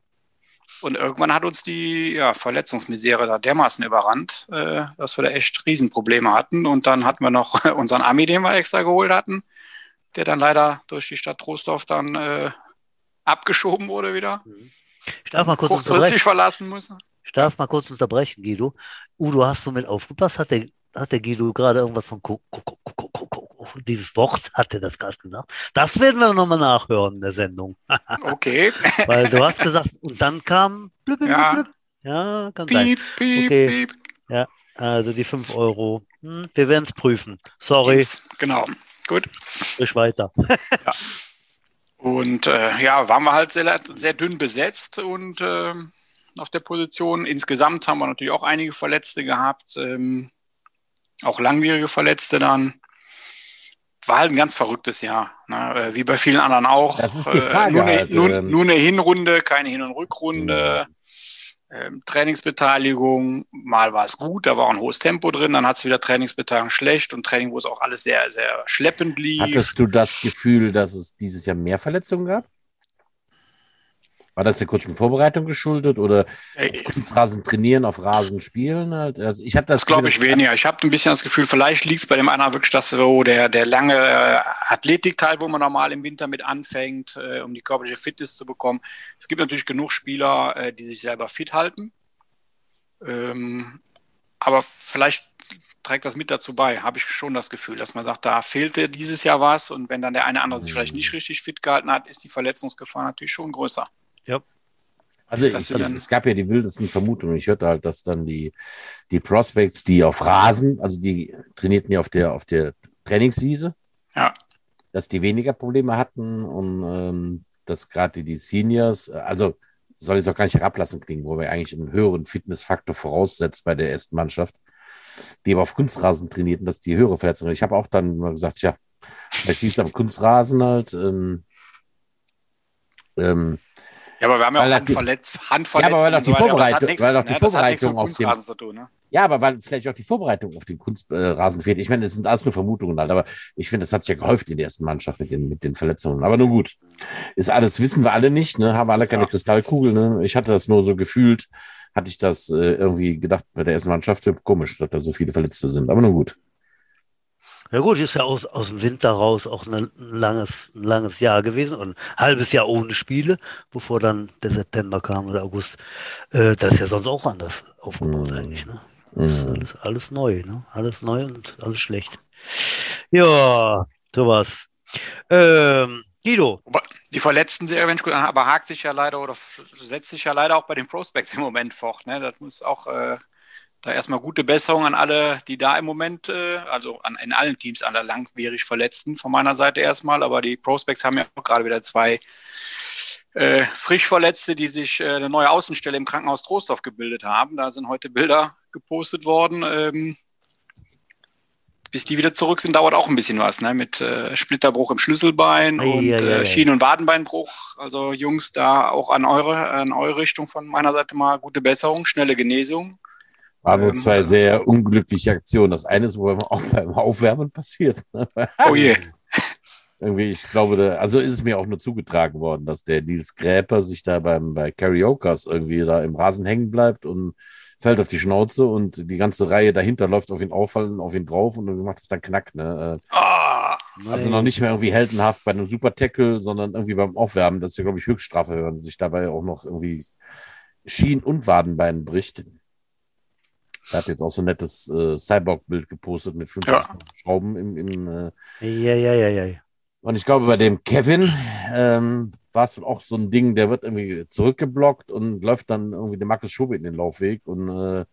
Und irgendwann hat uns die ja, Verletzungsmisere da dermaßen überrannt, äh, dass wir da echt Riesenprobleme hatten. Und dann hatten wir noch unseren Ami, den wir extra geholt hatten, der dann leider durch die Stadt Trostorf dann äh, abgeschoben wurde wieder. ich darf mal kurz Kurzfristig unterbrechen. verlassen müssen. Ich darf mal kurz unterbrechen, Guido. Udo, hast du mit aufgepasst? Hat der, hat der Guido gerade irgendwas von Ko- dieses Wort, hat er das gerade gesagt? Das werden wir nochmal nachhören in der Sendung. Okay. Weil du hast gesagt, und dann kam blub, blub, Ja. blub. Ja, kann sein. Piep, piep, Okay. piep. Also die 5 Euro. Hm, wir werden es prüfen. Sorry, Genau. Gut. sprich weiter. Und äh, ja, waren wir halt sehr, sehr dünn besetzt und ähm, auf der Position. Insgesamt haben wir natürlich auch einige Verletzte gehabt, ähm, auch langwierige Verletzte dann. War halt ein ganz verrücktes Jahr, ne? äh, wie bei vielen anderen auch. Das ist die Äh, Frage nur, eine, halt, nur, ähm. nur eine Hinrunde, keine Hin- und Rückrunde. Ähm, Trainingsbeteiligung, mal war es gut, da war auch ein hohes Tempo drin, dann hat es wieder Trainingsbeteiligung schlecht und Training, wo es auch alles sehr, sehr schleppend lief. Hattest du das Gefühl, dass es dieses Jahr mehr Verletzungen gab? War das der kurzen Vorbereitung geschuldet oder auf Kunstrasen trainieren, auf Rasen spielen? Halt? Also ich hatte das, Das glaube ich weniger. Ich habe ein bisschen das Gefühl, vielleicht liegt es bei dem einen wirklich, dass so der, der lange äh, Athletikteil, wo man normal im Winter mit anfängt, äh, um die körperliche Fitness zu bekommen. Es gibt natürlich genug Spieler, äh, die sich selber fit halten. Ähm, aber vielleicht trägt das mit dazu bei, habe ich schon das Gefühl, dass man sagt, da fehlte dieses Jahr was und wenn dann der eine andere sich vielleicht nicht richtig fit gehalten hat, ist die Verletzungsgefahr natürlich schon größer. Also ich, dann- es gab ja die wildesten Vermutungen. Ich hörte halt, dass dann die, die Prospects, die auf Rasen, also die trainierten ja auf der, auf der Trainingswiese, Ja. dass die weniger Probleme hatten und ähm, dass gerade die Seniors, also soll ich es auch gar nicht herablassen klingen, wo wir eigentlich einen höheren Fitnessfaktor voraussetzt bei der ersten Mannschaft, die aber auf Kunstrasen trainierten, dass die höhere Verletzungen. Ich habe auch dann mal gesagt, ja, vielleicht liegt es am Kunstrasen halt. Ähm, ähm, Ja, aber wir haben ja auch das Handverletz Handverletzungen. Ja, aber weil doch die so das Vorbereitung- nichts- weil doch die das mit Vorbereitung auf dem- Kunstrasen zu tun, ne? Ja, aber weil vielleicht auch die Vorbereitung auf den Kunstrasen fehlt. Ich meine, es sind alles nur Vermutungen halt, aber ich finde, das hat sich ja gehäuft in der ersten Mannschaft mit den, mit den Verletzungen. Aber nun gut. Ist alles, wissen wir alle nicht, ne? Haben alle keine Ja. Kristallkugel, ne? Ich hatte das nur so gefühlt, hatte ich das äh, irgendwie gedacht bei der ersten Mannschaft, komisch, dass da so viele Verletzte sind. Aber nun gut. Ja gut, ist ja aus, aus dem Winter raus auch ein langes, ein langes Jahr gewesen und ein halbes Jahr ohne Spiele, bevor dann der September kam oder August. Äh, das ist ja sonst auch anders aufgebaut Mhm. eigentlich. Ne? Das ist Mhm. alles, alles neu, ne? Alles neu und alles schlecht. Ja, sowas. Ähm, Guido, die verletzten Serie, wenn ich gut- aber hakt sich ja leider oder setzt sich ja leider auch bei den Prospects im Moment fort. Ne? Das muss auch äh, da erstmal gute Besserung an alle, die da im Moment, äh, also an, in allen Teams, an der langwierig Verletzten von meiner Seite erstmal. Aber die Prospects haben ja auch gerade wieder zwei äh, frisch Verletzte, die sich äh, eine neue Außenstelle im Krankenhaus Trostorf gebildet haben. Da sind heute Bilder gepostet worden. Ähm, bis die wieder zurück sind, dauert auch ein bisschen was, ne? Mit äh, Splitterbruch im Schlüsselbein Ei, und ei, ei, ei. äh, Schienen- und Wadenbeinbruch. Also Jungs, da auch an eure, an eure Richtung von meiner Seite mal gute Besserung, schnelle Genesung. Waren nur Ähm, zwei sehr unglückliche Aktionen. Das eine ist, wo auch beim Aufwärmen passiert. Ne? Oh je. Irgendwie, ich glaube, da, also ist es mir auch nur zugetragen worden, dass der Nils Gräper sich da beim, bei Karaokas irgendwie da im Rasen hängen bleibt und fällt auf die Schnauze und die ganze Reihe dahinter läuft auf ihn auffallen, auf ihn drauf und dann macht es dann Knack, ne? Ah, Äh, Also noch nicht mehr irgendwie heldenhaft bei einem Super-Tackle, sondern irgendwie beim Aufwärmen, das ist ja, glaube ich, Höchststrafe, wenn man sich dabei auch noch irgendwie Schien- und Wadenbein bricht. Der hat jetzt auch so ein nettes äh, Cyborg-Bild gepostet mit fünf Ja. Schrauben im, im äh, Ja, ja, ja, ja. Und ich glaube, bei dem Kevin ähm, war es auch so ein Ding, der wird irgendwie zurückgeblockt und läuft dann irgendwie dem Markus Schobe in den Laufweg und äh,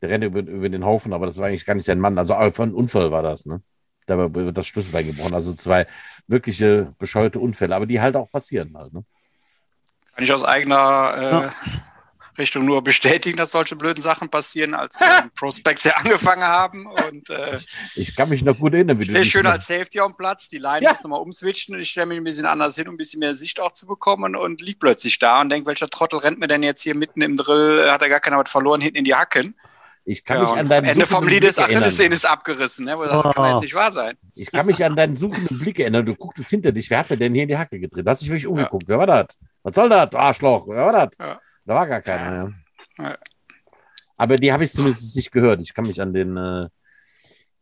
der rennt über, über den Haufen, aber das war eigentlich gar nicht sein Mann. Also einfach ein Unfall war das, ne? Da wird das Schlüsselbein gebrochen. Also zwei wirkliche bescheuerte Unfälle, aber die halt auch passieren halt, ne? Kann ich aus eigener äh, Ja. Richtung nur bestätigen, dass solche blöden Sachen passieren, als äh, Prospects ja angefangen haben. Und äh, Ich kann mich noch gut erinnern, wie ich du stehe dich schön als Safety am Platz, die Line Ja. muss nochmal umswitchen und ich stelle mich ein bisschen anders hin, um ein bisschen mehr Sicht auch zu bekommen und lieg plötzlich da und denke, welcher Trottel rennt mir denn jetzt hier mitten im Drill, hat er gar keiner was verloren, hinten in die Hacken. ich kann Ja, mich an deinen Ende vom suchenden Lied ist Blick erinnern. Achillessehne ist abgerissen. Ne? Das kann Oh. jetzt nicht wahr sein. Ich kann mich an deinen suchenden Blick erinnern. Du gucktest hinter dich. Wer hat mir denn hier in die Hacke gedreht? Du hast dich wirklich umgeguckt. Wer war das? Was soll das? Arschloch. Wer war das? Ja. Da war gar keiner. Ja. Ja. Aber die habe ich zumindest nicht gehört. Ich kann mich an den, äh,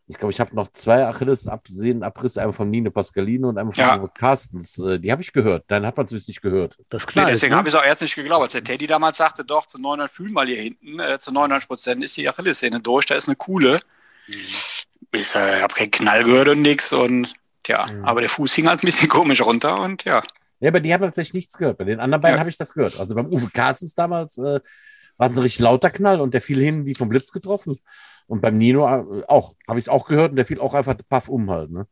ich glaube, ich habe noch zwei Achilles-Absehen, Abrisse, einmal von Nino Pascalino und einmal von Ja. Carstens. Äh, die habe ich gehört. Dann hat man zumindest nicht gehört. Das Nee, knallt. deswegen ne? habe ich es auch erst nicht geglaubt. Als der Teddy damals sagte, doch, zu 99 fühlen mal hier hinten, äh, zu 99 Prozent ist die Achillessehne durch, da ist eine Kuhle. Ich äh, habe keinen Knall gehört und nix und tja, Mhm. aber der Fuß hing halt ein bisschen komisch runter und ja. Ja, bei die haben tatsächlich nichts gehört. Bei den anderen beiden Ja. habe ich das gehört. Also beim Uwe Carstens damals äh, war es ein richtig lauter Knall und der fiel hin wie vom Blitz getroffen. Und beim Nino äh, auch, habe ich es auch gehört und der fiel auch einfach paff um halt. Ne?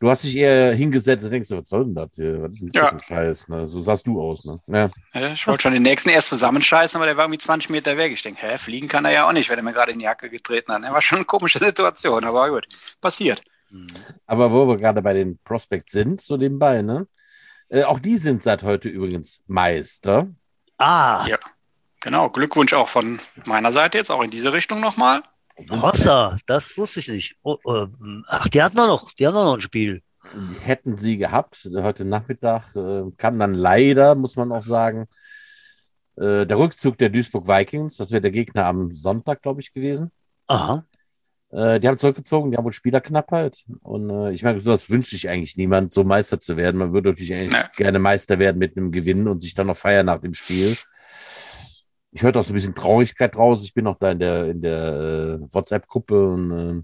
Du hast dich eher hingesetzt und denkst, was soll denn das hier? Was ist denn das Ja. für ein Scheiß? Ne? So sahst du aus. Ne? Ja. Ich wollte schon den nächsten erst zusammenscheißen, aber der war irgendwie 20 Meter weg. Ich denke, hä, fliegen kann er ja auch nicht, wenn er mir gerade in die Jacke getreten hat. Das war schon eine komische Situation, aber gut, passiert. Mhm. Aber wo wir gerade bei den Prospects sind, so nebenbei, ne? Äh, auch die sind seit heute übrigens Meister. Ah, Ja. Genau, Glückwunsch auch von meiner Seite jetzt, auch in diese Richtung nochmal. Hossa, das wusste ich nicht. Oh, ähm, ach, die hatten noch, die haben noch ein Spiel. hätten sie gehabt. Heute Nachmittag äh, kam dann leider, muss man auch sagen, äh, der Rückzug der Duisburg Vikings. Das wäre der Gegner am Sonntag, glaube ich, gewesen. Aha. Äh, die haben zurückgezogen, die haben wohl Spielerknappheit. Und äh, ich meine, das wünscht sich eigentlich niemand, so Meister zu werden. Man würde natürlich eigentlich Nee. gerne Meister werden mit einem Gewinn und sich dann noch feiern nach dem Spiel. Ich hörte auch so ein bisschen Traurigkeit raus. Ich bin noch da in der, in der äh, WhatsApp-Gruppe und äh,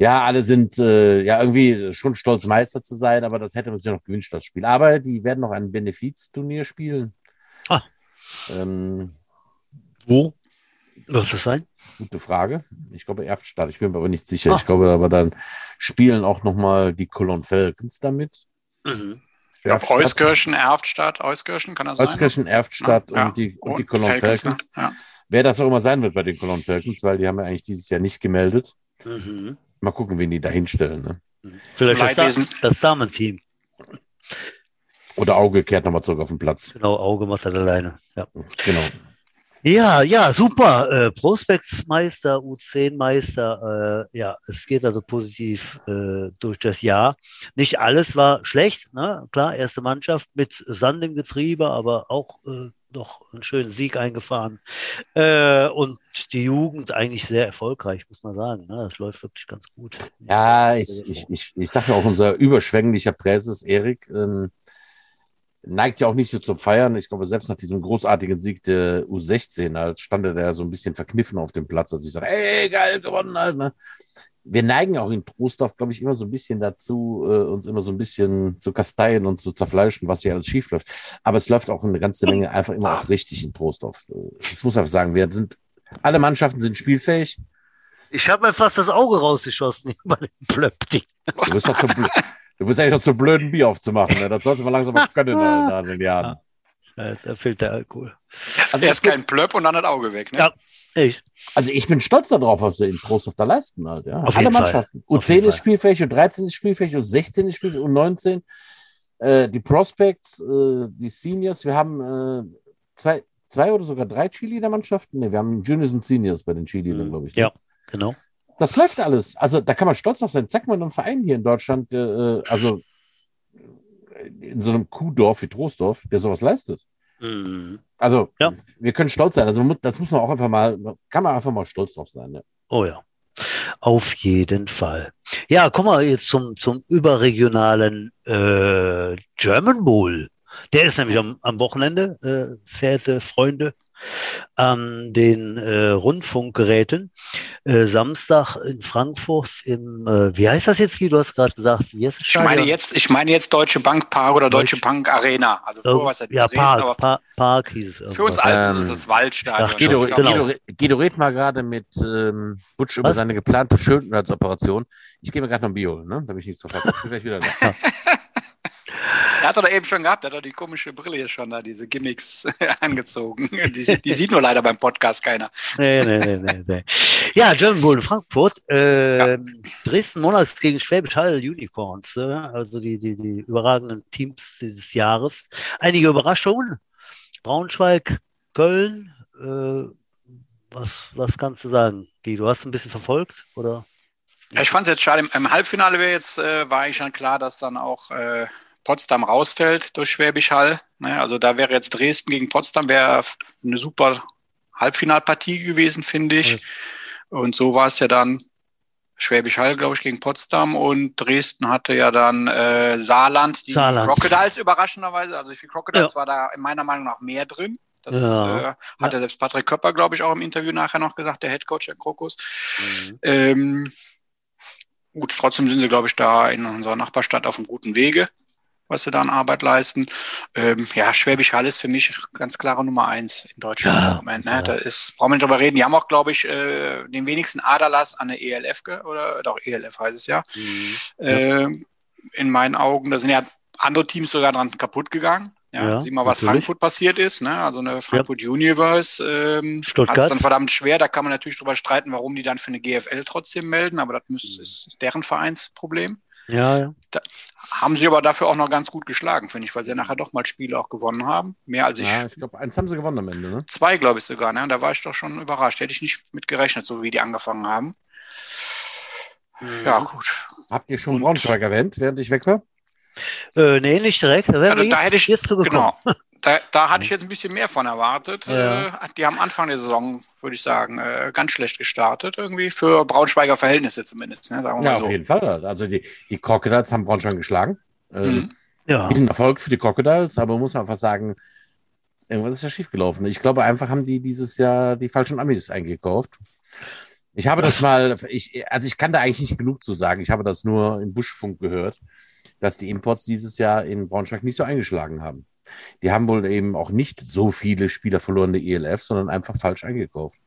ja, alle sind äh, ja irgendwie schon stolz, Meister zu sein, aber das hätte man sich noch gewünscht, das Spiel. Aber die werden noch ein Benefizturnier spielen. Ah. Ähm, Wo? Wird das sein? Gute Frage. Ich glaube Erftstadt. Ich bin mir aber nicht sicher. Ah. Ich glaube aber dann spielen auch noch mal die Cologne Falcons damit. Mhm. Glaube, Euskirchen, Erftstadt, Euskirchen, kann das sein? Euskirchen, Erftstadt Ja, und die, und die Und Cologne Falcons, Falcons. ne? Ja. Wer das auch immer sein wird bei den Cologne Falcons, weil die haben ja eigentlich dieses Jahr nicht gemeldet. Mhm. Mal gucken, wen die da hinstellen. Ne? Vielleicht das, Leidwesen. Da das Damenteam. Oder Auge kehrt nochmal zurück auf den Platz. Genau, Auge macht das alleine. Ja. Genau. Ja, ja, super. Äh, Prospects-Meister, U10-Meister. Äh, ja, es geht also positiv äh, durch das Jahr. Nicht alles war schlecht. Ne? Klar, erste Mannschaft mit Sand im Getriebe, aber auch äh, noch einen schönen Sieg eingefahren. Äh, und die Jugend eigentlich sehr erfolgreich, muss man sagen. Ne? Das läuft wirklich ganz gut. Ja, ich, ich, ich, ich sage ja auch, unser überschwänglicher Präses Erik ähm, neigt ja auch nicht so zum Feiern. Ich glaube, selbst nach diesem großartigen Sieg der U16 halt, stand er da so ein bisschen verkniffen auf dem Platz, als ich sage, ey, geil, gewonnen halt. Ne? Wir neigen auch in Trostorf, glaube ich, immer so ein bisschen dazu, äh, uns immer so ein bisschen zu kasteien und zu zerfleischen, was hier alles schief läuft. Aber es läuft auch eine ganze Menge einfach immer auch richtig in Trostorf. Äh, Das muss einfach sagen. Wir sind, alle Mannschaften sind spielfähig. Ich habe mir fast das Auge rausgeschossen bei dem Plöpp-Ding. Du bist doch zu blöd. Du bist eigentlich noch zu blöd, ein Bier aufzumachen. Ne? Das sollte man langsam mal können in den Jahren. Ja, da fehlt der Alkohol. Erst, Also erst kein Plöpp und dann das Auge weg. Ne? Ja. Ich. Also ich bin stolz darauf, was wir in Trostorf da leisten halt. Ja. Auf Alle jeden Fall. Mannschaften. Auf U10 jeden ist Fall. spielfähig, U13 ist spielfähig, U16 ist spielfähig, U19. Äh, die Prospects, äh, die Seniors, wir haben äh, zwei, zwei oder sogar drei Cheerleader-Mannschaften. Ne, wir haben Juniors und Seniors bei den Cheerleadern, Mhm. glaube ich. ne? Ja. Genau. Das läuft alles. Also da kann man stolz auf sein. Zeig mal einen Verein hier in Deutschland, der, äh, also in so einem Kuhdorf wie Troisdorf, der sowas leistet. Mhm. Also Ja. wir können stolz sein. Also das muss man auch einfach mal, kann man einfach mal stolz drauf sein. Ja. Oh ja. Auf jeden Fall. Ja, kommen wir jetzt zum, zum überregionalen äh, German Bowl. Der ist nämlich am, am Wochenende, äh, verehrte Freunde an den äh, Rundfunkgeräten. Äh, Samstag in Frankfurt im, äh, wie heißt das jetzt, Guy? Du hast gerade gesagt, wie heißt das Ich meine jetzt, ich meine jetzt Deutsche Bank Park oder Deutsche, Deutsche- Bank Arena. Also war es ja, Dresden, Park, Park, Park hieß es. für uns irgendwas. Alten ist Ähm, es das Waldstadion. ach, Guido, Genau. Guido, Guido red mal gerade mit ähm, über Was? seine geplante Schönheitsoperation. Ich gehe mir gerade noch ein Bio, ne? Da bin ich nicht so fertig. Ich bin gleich wieder da. Er hat er doch eben schon gehabt, er hat doch die komische Brille hier schon da, diese Gimmicks angezogen. Die, die sieht nur leider beim Podcast keiner. Nee, nee, nee, nee, nee. Ja, German Bowl in Frankfurt. Äh, Dresden Monarchs gegen Schwäbisch Hall Unicorns. Äh, also die, die, die überragenden Teams dieses Jahres. Einige Überraschungen. Braunschweig, Köln. Äh, was, was kannst du sagen? Guy, du hast ein bisschen verfolgt? Oder? Ja, ich fand es jetzt schade. Im, im Halbfinale jetzt, äh, war eigentlich schon klar, dass dann auch äh, Potsdam rausfällt durch Schwäbisch Hall. Ne? Also da wäre jetzt Dresden gegen Potsdam wäre eine super Halbfinalpartie gewesen, finde ich. Ja. Und so war es ja dann Schwäbisch Hall, glaube ich, gegen Potsdam und Dresden hatte ja dann äh, Saarland, die Saarland. Crocodiles überraschenderweise. Also für Crocodiles war da in meiner Meinung nach mehr drin. Das Ja. äh, hat ja selbst Patrick Köpper, glaube ich, auch im Interview nachher noch gesagt, der Headcoach der Krokus. Mhm. Ähm, gut, trotzdem sind sie, glaube ich, da in unserer Nachbarstadt auf einem guten Wege, was sie da an Arbeit leisten. Ähm, ja, Schwäbisch Hall ist für mich ganz klare Nummer eins in Deutschland Ja, im Moment. Ne? ja. Da ist, brauchen wir nicht drüber reden. Die haben auch, glaube ich, äh, den wenigsten Aderlass an der ELF, oder doch ELF heißt es ja. Mhm. Ähm, in meinen Augen, da sind ja andere Teams sogar dran kaputt gegangen. Ja, Ja, sieh mal, was natürlich. Frankfurt passiert ist. Ne? Also eine Frankfurt Universe ähm, Stuttgart. hat es dann verdammt schwer. Da kann man natürlich drüber streiten, warum die dann für eine GFL trotzdem melden, aber das Mhm. ist deren Vereinsproblem. Ja, ja. Haben sie aber dafür auch noch ganz gut geschlagen, finde ich, weil sie nachher doch mal Spiele auch gewonnen haben. Mehr als ich. Ja, ich glaube, eins haben sie gewonnen am Ende, ne? Zwei, glaube ich sogar. Ne? Und da war ich doch schon überrascht. Hätte ich nicht mit gerechnet, so wie die angefangen haben. Mhm. Ja, gut. Habt ihr schon Und- Braunschweig erwähnt, während ich weg war? Äh, nee, nicht direkt. Da wären Also da hätte ich- jetzt zugekommen. Genau. Da, da hatte ich jetzt ein bisschen mehr von erwartet. Ja. Äh, die haben Anfang der Saison, würde ich sagen, äh, ganz schlecht gestartet, irgendwie. Für Braunschweiger Verhältnisse zumindest, ne? sagen wir Ja, mal auf so. jeden Fall. Also die, die Crocodiles haben Braunschweig geschlagen. Ähm, Mhm. Ja. Ist ein Erfolg für die Crocodiles, aber muss man einfach sagen, irgendwas ist ja schiefgelaufen. Ich glaube, einfach haben die dieses Jahr die falschen Amis eingekauft. Ich habe das mal, ich, also ich kann da eigentlich nicht genug zu sagen. Ich habe das nur im Buschfunk gehört, dass die Imports dieses Jahr in Braunschweig nicht so eingeschlagen haben. Die haben wohl eben auch nicht so viele Spieler verloren der ELF, sondern einfach falsch eingekauft.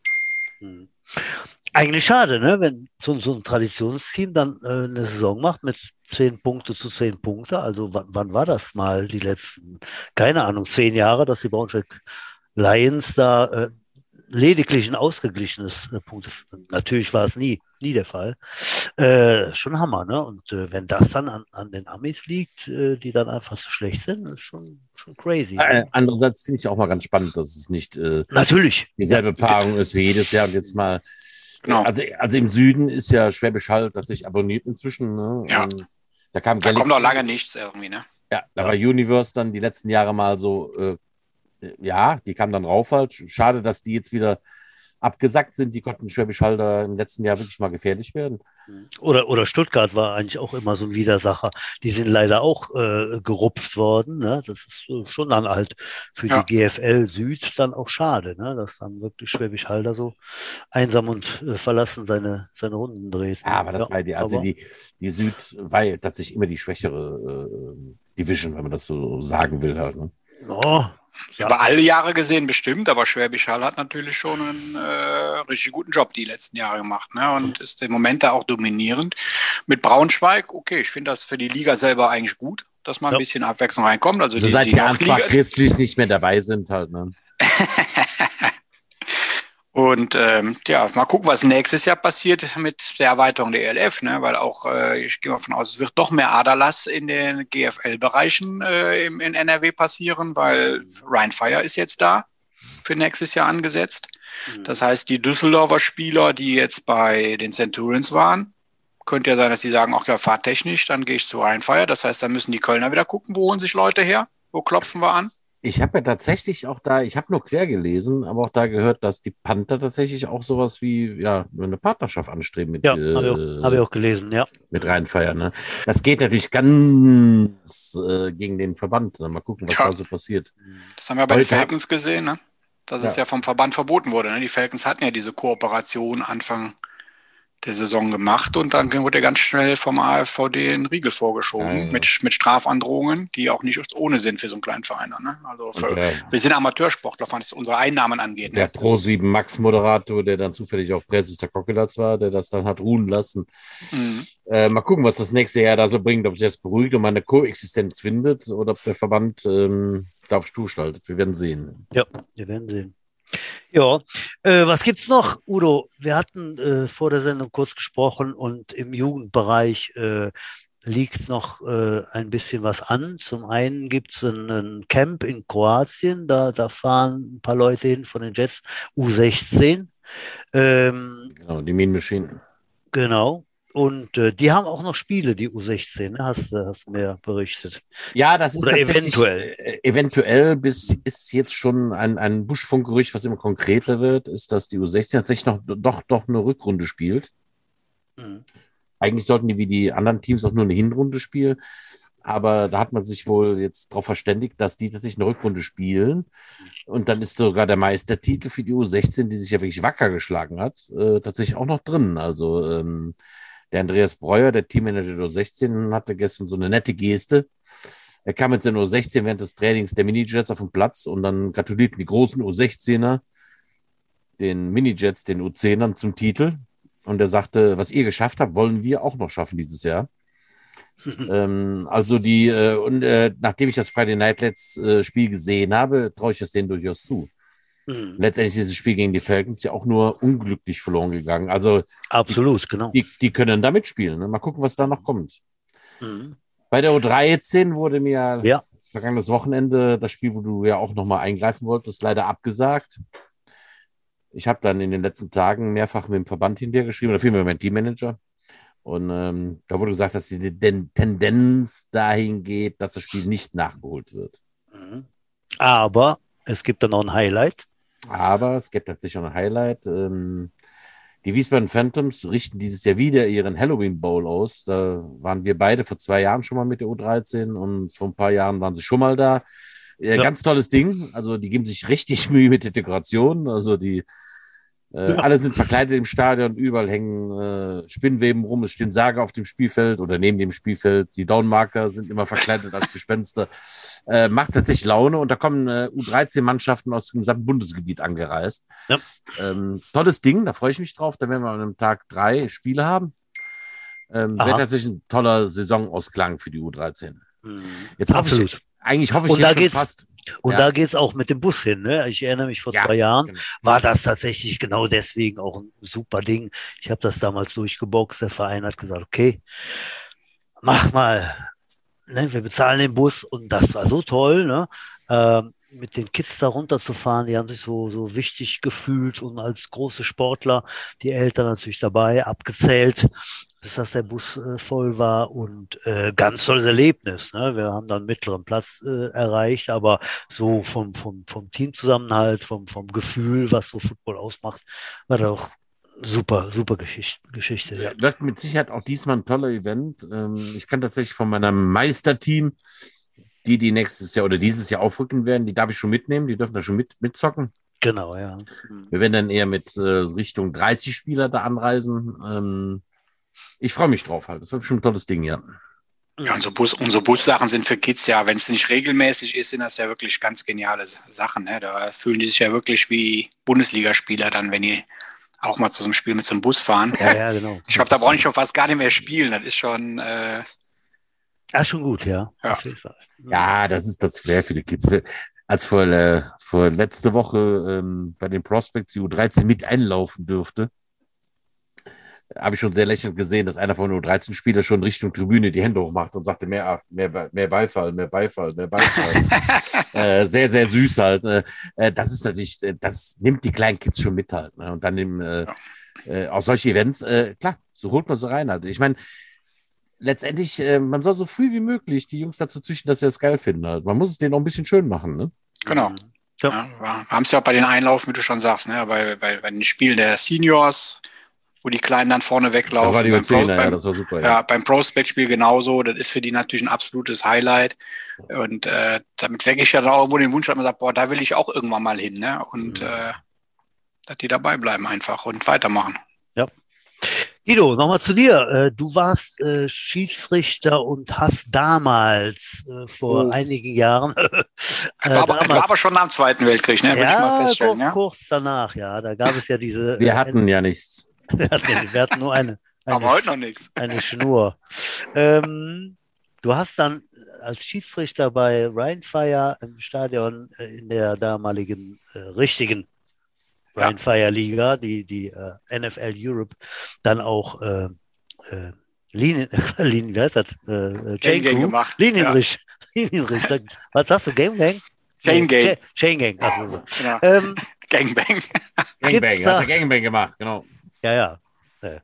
Mhm. Eigentlich schade, ne? wenn so, so ein Traditionsteam dann äh, eine Saison macht mit zehn Punkte zu zehn Punkte. Also wann, wann war das mal die letzten, keine Ahnung, zehn Jahre, dass die Braunschweig Lions da äh, lediglich ein ausgeglichenes äh, Punkte. Natürlich war es nie, nie der Fall. Äh, schon Hammer, ne? Und äh, wenn das dann an, an den Amis liegt, äh, die dann einfach so schlecht sind, ist schon, schon crazy. Äh, Ne? andererseits finde ich auch mal ganz spannend, dass es nicht äh, Natürlich. dieselbe Paarung ist wie jedes Jahr und jetzt mal Genau. Also, also im Süden ist ja Schwäbisch Hall tatsächlich abonniert inzwischen. Ne? Ja. Und da kam da kommt noch lange nichts irgendwie, ne? Ja, da war Universe dann die letzten Jahre mal so, äh, äh, ja, die kam dann rauf halt. Schade, dass die jetzt wieder abgesackt sind. Die konnten Schwäbisch Hall da im letzten Jahr wirklich mal gefährlich werden. Oder, oder Stuttgart war eigentlich auch immer so ein Widersacher. Die sind leider auch äh, gerupft worden. Ne? Das ist äh, schon dann halt für Ja. die GFL Süd dann auch schade, ne? dass dann wirklich Schwäbisch Hall da so einsam und äh, verlassen seine, seine Runden dreht. ne? Ja, aber das war die, also die, die Süd war ja tatsächlich immer die schwächere äh, Division, wenn man das so sagen will halt. Ne? Oh, ja. Über alle Jahre gesehen bestimmt, aber Schwäbisch Hall hat natürlich schon einen äh, richtig guten Job die letzten Jahre gemacht ne? und ist im Moment da auch dominierend. Mit Braunschweig, okay, ich finde das für die Liga selber eigentlich gut, dass mal ein Ja. bisschen Abwechslung reinkommt. Also, Also die, seit die die Ansbach christlich nicht mehr dabei sind halt. Ne? Und ähm, ja, mal gucken, was nächstes Jahr passiert mit der Erweiterung der ELF, ne? weil auch, äh, ich gehe mal von aus, es wird noch mehr Aderlass in den GFL-Bereichen äh, in NRW passieren, weil Ryan Fire ist jetzt da für nächstes Jahr angesetzt. Mhm. Das heißt, die Düsseldorfer Spieler, die jetzt bei den Centurions waren, könnte ja sein, dass sie sagen, ach ja, fahrtechnisch, dann gehe ich zu Ryan Fire. Das heißt, dann müssen die Kölner wieder gucken, wo holen sich Leute her, wo klopfen wir an. Ich habe ja tatsächlich auch da, ich habe nur quer gelesen, aber auch da gehört, dass die Panther tatsächlich auch sowas wie ja eine Partnerschaft anstreben mit, ja, äh, habe ich, auch- hab ich auch gelesen, ja. mit reinfeiern. Ne? Das geht natürlich ganz äh, gegen den Verband. Mal gucken, was Ja. da so passiert. Das haben wir bei den Heute Falcons gesehen, ne? dass es Ja. ja vom Verband verboten wurde. Ne? Die Falcons hatten ja diese Kooperation Anfang der Saison gemacht und dann wurde ja ganz schnell vom AfVD ein Riegel vorgeschoben Ja, ja. Mit, mit Strafandrohungen, die auch nicht ohne sind für so einen kleinen Verein. Ne? Also für, der, wir sind Amateursportler, was unsere Einnahmen angeht. der Ne? Pro7 Max-Moderator, der dann zufällig auch Präses der Kokelatz war, der das dann hat ruhen lassen. Mhm. Äh, mal gucken, was das nächste Jahr da so bringt, ob sich das beruhigt und man eine Koexistenz findet oder ob der Verband ähm, da auf Stuhl schaltet. Wir werden sehen. Ja, wir werden sehen. Ja, äh, was gibt's noch, Udo? Wir hatten äh, vor der Sendung kurz gesprochen und im Jugendbereich äh, liegt noch äh, ein bisschen was an. Zum einen gibt's ein, ein Camp in Kroatien, da, da fahren ein paar Leute hin von den Jets U16. Ähm, Genau, die Mean Machine. genau. Und äh, die haben auch noch Spiele, die U16, ne? hast, du- hast du mir berichtet. Ja, das ist Oder tatsächlich, eventuell. äh, eventuell bis ist jetzt schon ein, ein Buschfunkgerücht, was immer konkreter wird, ist, dass die U16 tatsächlich noch doch doch eine Rückrunde spielt. Mhm. Eigentlich sollten die wie die anderen Teams auch nur eine Hinrunde spielen. Aber da hat man sich wohl jetzt darauf verständigt, dass die tatsächlich eine Rückrunde spielen. Und dann ist sogar der Meistertitel für die U16, die sich ja wirklich wacker geschlagen hat, äh, tatsächlich auch noch drin. Also ähm, der Andreas Breuer, der Teammanager der U16, hatte gestern so eine nette Geste. Er kam jetzt in U16 während des Trainings der Minijets auf den Platz und dann gratulierten die großen U16er den Minijets, den U10ern zum Titel. Und er sagte, was ihr geschafft habt, wollen wir auch noch schaffen dieses Jahr. ähm, also die, äh, und äh, nachdem ich das Friday Night Let's äh, Spiel gesehen habe, traue ich das denen durchaus zu. Mhm. Letztendlich ist das Spiel gegen die Falcons ja auch nur unglücklich verloren gegangen. Also Absolut, genau. die, die können da mitspielen. Ne? Mal gucken, was da noch kommt. Mhm. Bei der U13 wurde mir Ja. vergangenes Wochenende das Spiel, wo du ja auch nochmal eingreifen wolltest, leider abgesagt. Ich habe dann in den letzten Tagen mehrfach mit dem Verband hinterhergeschrieben, oder vielmehr mit dem Teammanager. Und ähm, da wurde gesagt, dass die Den- Tendenz dahin geht, dass das Spiel nicht nachgeholt wird. Mhm. Aber es gibt dann noch ein Highlight. Aber es gibt tatsächlich auch ein Highlight. Ähm, die Wiesbaden Phantoms richten dieses Jahr wieder ihren Halloween Bowl aus. Da waren wir beide vor zwei Jahren schon mal mit der U13 und vor ein paar Jahren waren sie schon mal da. Äh, Ja. Ganz tolles Ding. Also die geben sich richtig Mühe mit der Dekoration. Also die äh, Ja. alle sind verkleidet im Stadion, überall hängen äh, Spinnweben rum, es stehen Särge auf dem Spielfeld oder neben dem Spielfeld. Die Downmarker sind immer verkleidet als Gespenster. Äh, macht tatsächlich Laune und da kommen äh, U13-Mannschaften aus dem gesamten Bundesgebiet angereist. Ja. Ähm, tolles Ding, da freue ich mich drauf. Da werden wir an einem Tag drei Spiele haben. Ähm. Wäre tatsächlich ein toller Saisonausklang für die U13. Mhm. Jetzt hoffe ich, Absolut. Eigentlich hoffe ich Und da geht's- fast. Und Ja. da geht es auch mit dem Bus hin. Ne? Ich erinnere mich vor Ja, zwei Jahren, genau. war das tatsächlich genau deswegen auch ein super Ding. Ich habe das damals durchgeboxt. Der Verein hat gesagt, okay, mach mal. Ne? Wir bezahlen den Bus und das war so toll. Ne? Ähm, mit den Kids da runterzufahren, die haben sich so, so wichtig gefühlt und als große Sportler, die Eltern natürlich dabei, abgezählt, bis dass der Bus äh, voll war und äh, ganz tolles Erlebnis. Ne? Wir haben dann einen mittleren Platz äh, erreicht, aber so vom, vom, vom Teamzusammenhalt, vom, vom Gefühl, was so Football ausmacht, war doch super, super Geschichte. Geschichte ja. Das mit Sicherheit auch diesmal ein toller Event. Ähm, ich kann tatsächlich von meinem Meisterteam, die, die nächstes Jahr oder dieses Jahr aufrücken werden, die darf ich schon mitnehmen, die dürfen da schon mit, mitzocken. Genau, ja. Wir werden dann eher mit äh, Richtung 30 Spieler da anreisen. Ähm, ich freue mich drauf halt. Das wird schon ein tolles Ding, ja. Ja, unsere, Bus, unsere Bussachen sind für Kids ja, wenn es nicht regelmäßig ist, sind das ja wirklich ganz geniale Sachen. Ne? Da fühlen die sich ja wirklich wie Bundesligaspieler dann, wenn die auch mal zu so einem Spiel mit so einem Bus fahren. Ja, ja, genau. Ich glaube, da brauche ich schon fast gar nicht mehr spielen. Das ist schon, äh, Ja, schon gut, ja. Ja. Ja, das ist das Flair für die Kids. Als vor, äh, vor letzte Woche ähm, bei den Prospects die U13 mit einlaufen dürfte, habe ich schon sehr lächelnd gesehen, dass einer von den U13-Spielern schon Richtung Tribüne die Hände hochmacht und sagte, mehr, mehr, mehr Beifall, mehr Beifall, mehr Beifall. äh, sehr, sehr süß halt. Äh, äh, das ist natürlich, äh, das nimmt die kleinen Kids schon mit halt. Ne? Und dann im, äh, äh, auch solche Events, äh, klar, so holt man sie rein halt. Ich meine, letztendlich, äh, man soll so früh wie möglich die Jungs dazu züchten, dass sie es geil finden halt. Man muss es denen auch ein bisschen schön machen, ne? genau. Ja, wir haben es ja auch bei den Einlaufen, wie du schon sagst, ne? bei, bei, bei den Spielen der Seniors wo die Kleinen dann vorne weglaufen. Da war die Beim Pro- U10, ja, beim- das war super. ja, Ja. beim Prospect-Spiel genauso. Das ist für die natürlich ein absolutes Highlight. Und äh, damit wecke ich ja dann auch irgendwo den Wunsch, dass man sagt, boah, da will ich auch irgendwann mal hin. Ne? Und Mhm. äh, dass die dabei bleiben einfach und weitermachen. Guido, nochmal zu dir. Äh, Du warst äh, Schiedsrichter und hast damals, äh, vor Oh. einigen Jahren, äh, War aber, war aber schon nach dem Zweiten Weltkrieg, ne? Würde ich mal ja, feststellen. kur Ja? kurz danach, ja, da gab es ja diese. Wir hatten ja nichts. Wir hatten, wir hatten nur eine, Aber eine, heute noch nichts. eine Schnur. Ähm, du hast dann als Schiedsrichter bei Rheinfire im Stadion äh, in der damaligen äh, richtigen Ja. Rheinfire-Liga, die, die äh, NFL Europe, dann auch äh, äh, Linien, Linien, wie heißt das? Äh, äh, Chain Gang gemacht. Linienrichter. Linienrichter. Was sagst du? Game Gang? Chain Gang. Cha- Chain Gang. Ach so. Ja. Ähm, Gangbang. Gangbang, hat der Gangbang gemacht, genau. Ja, ja.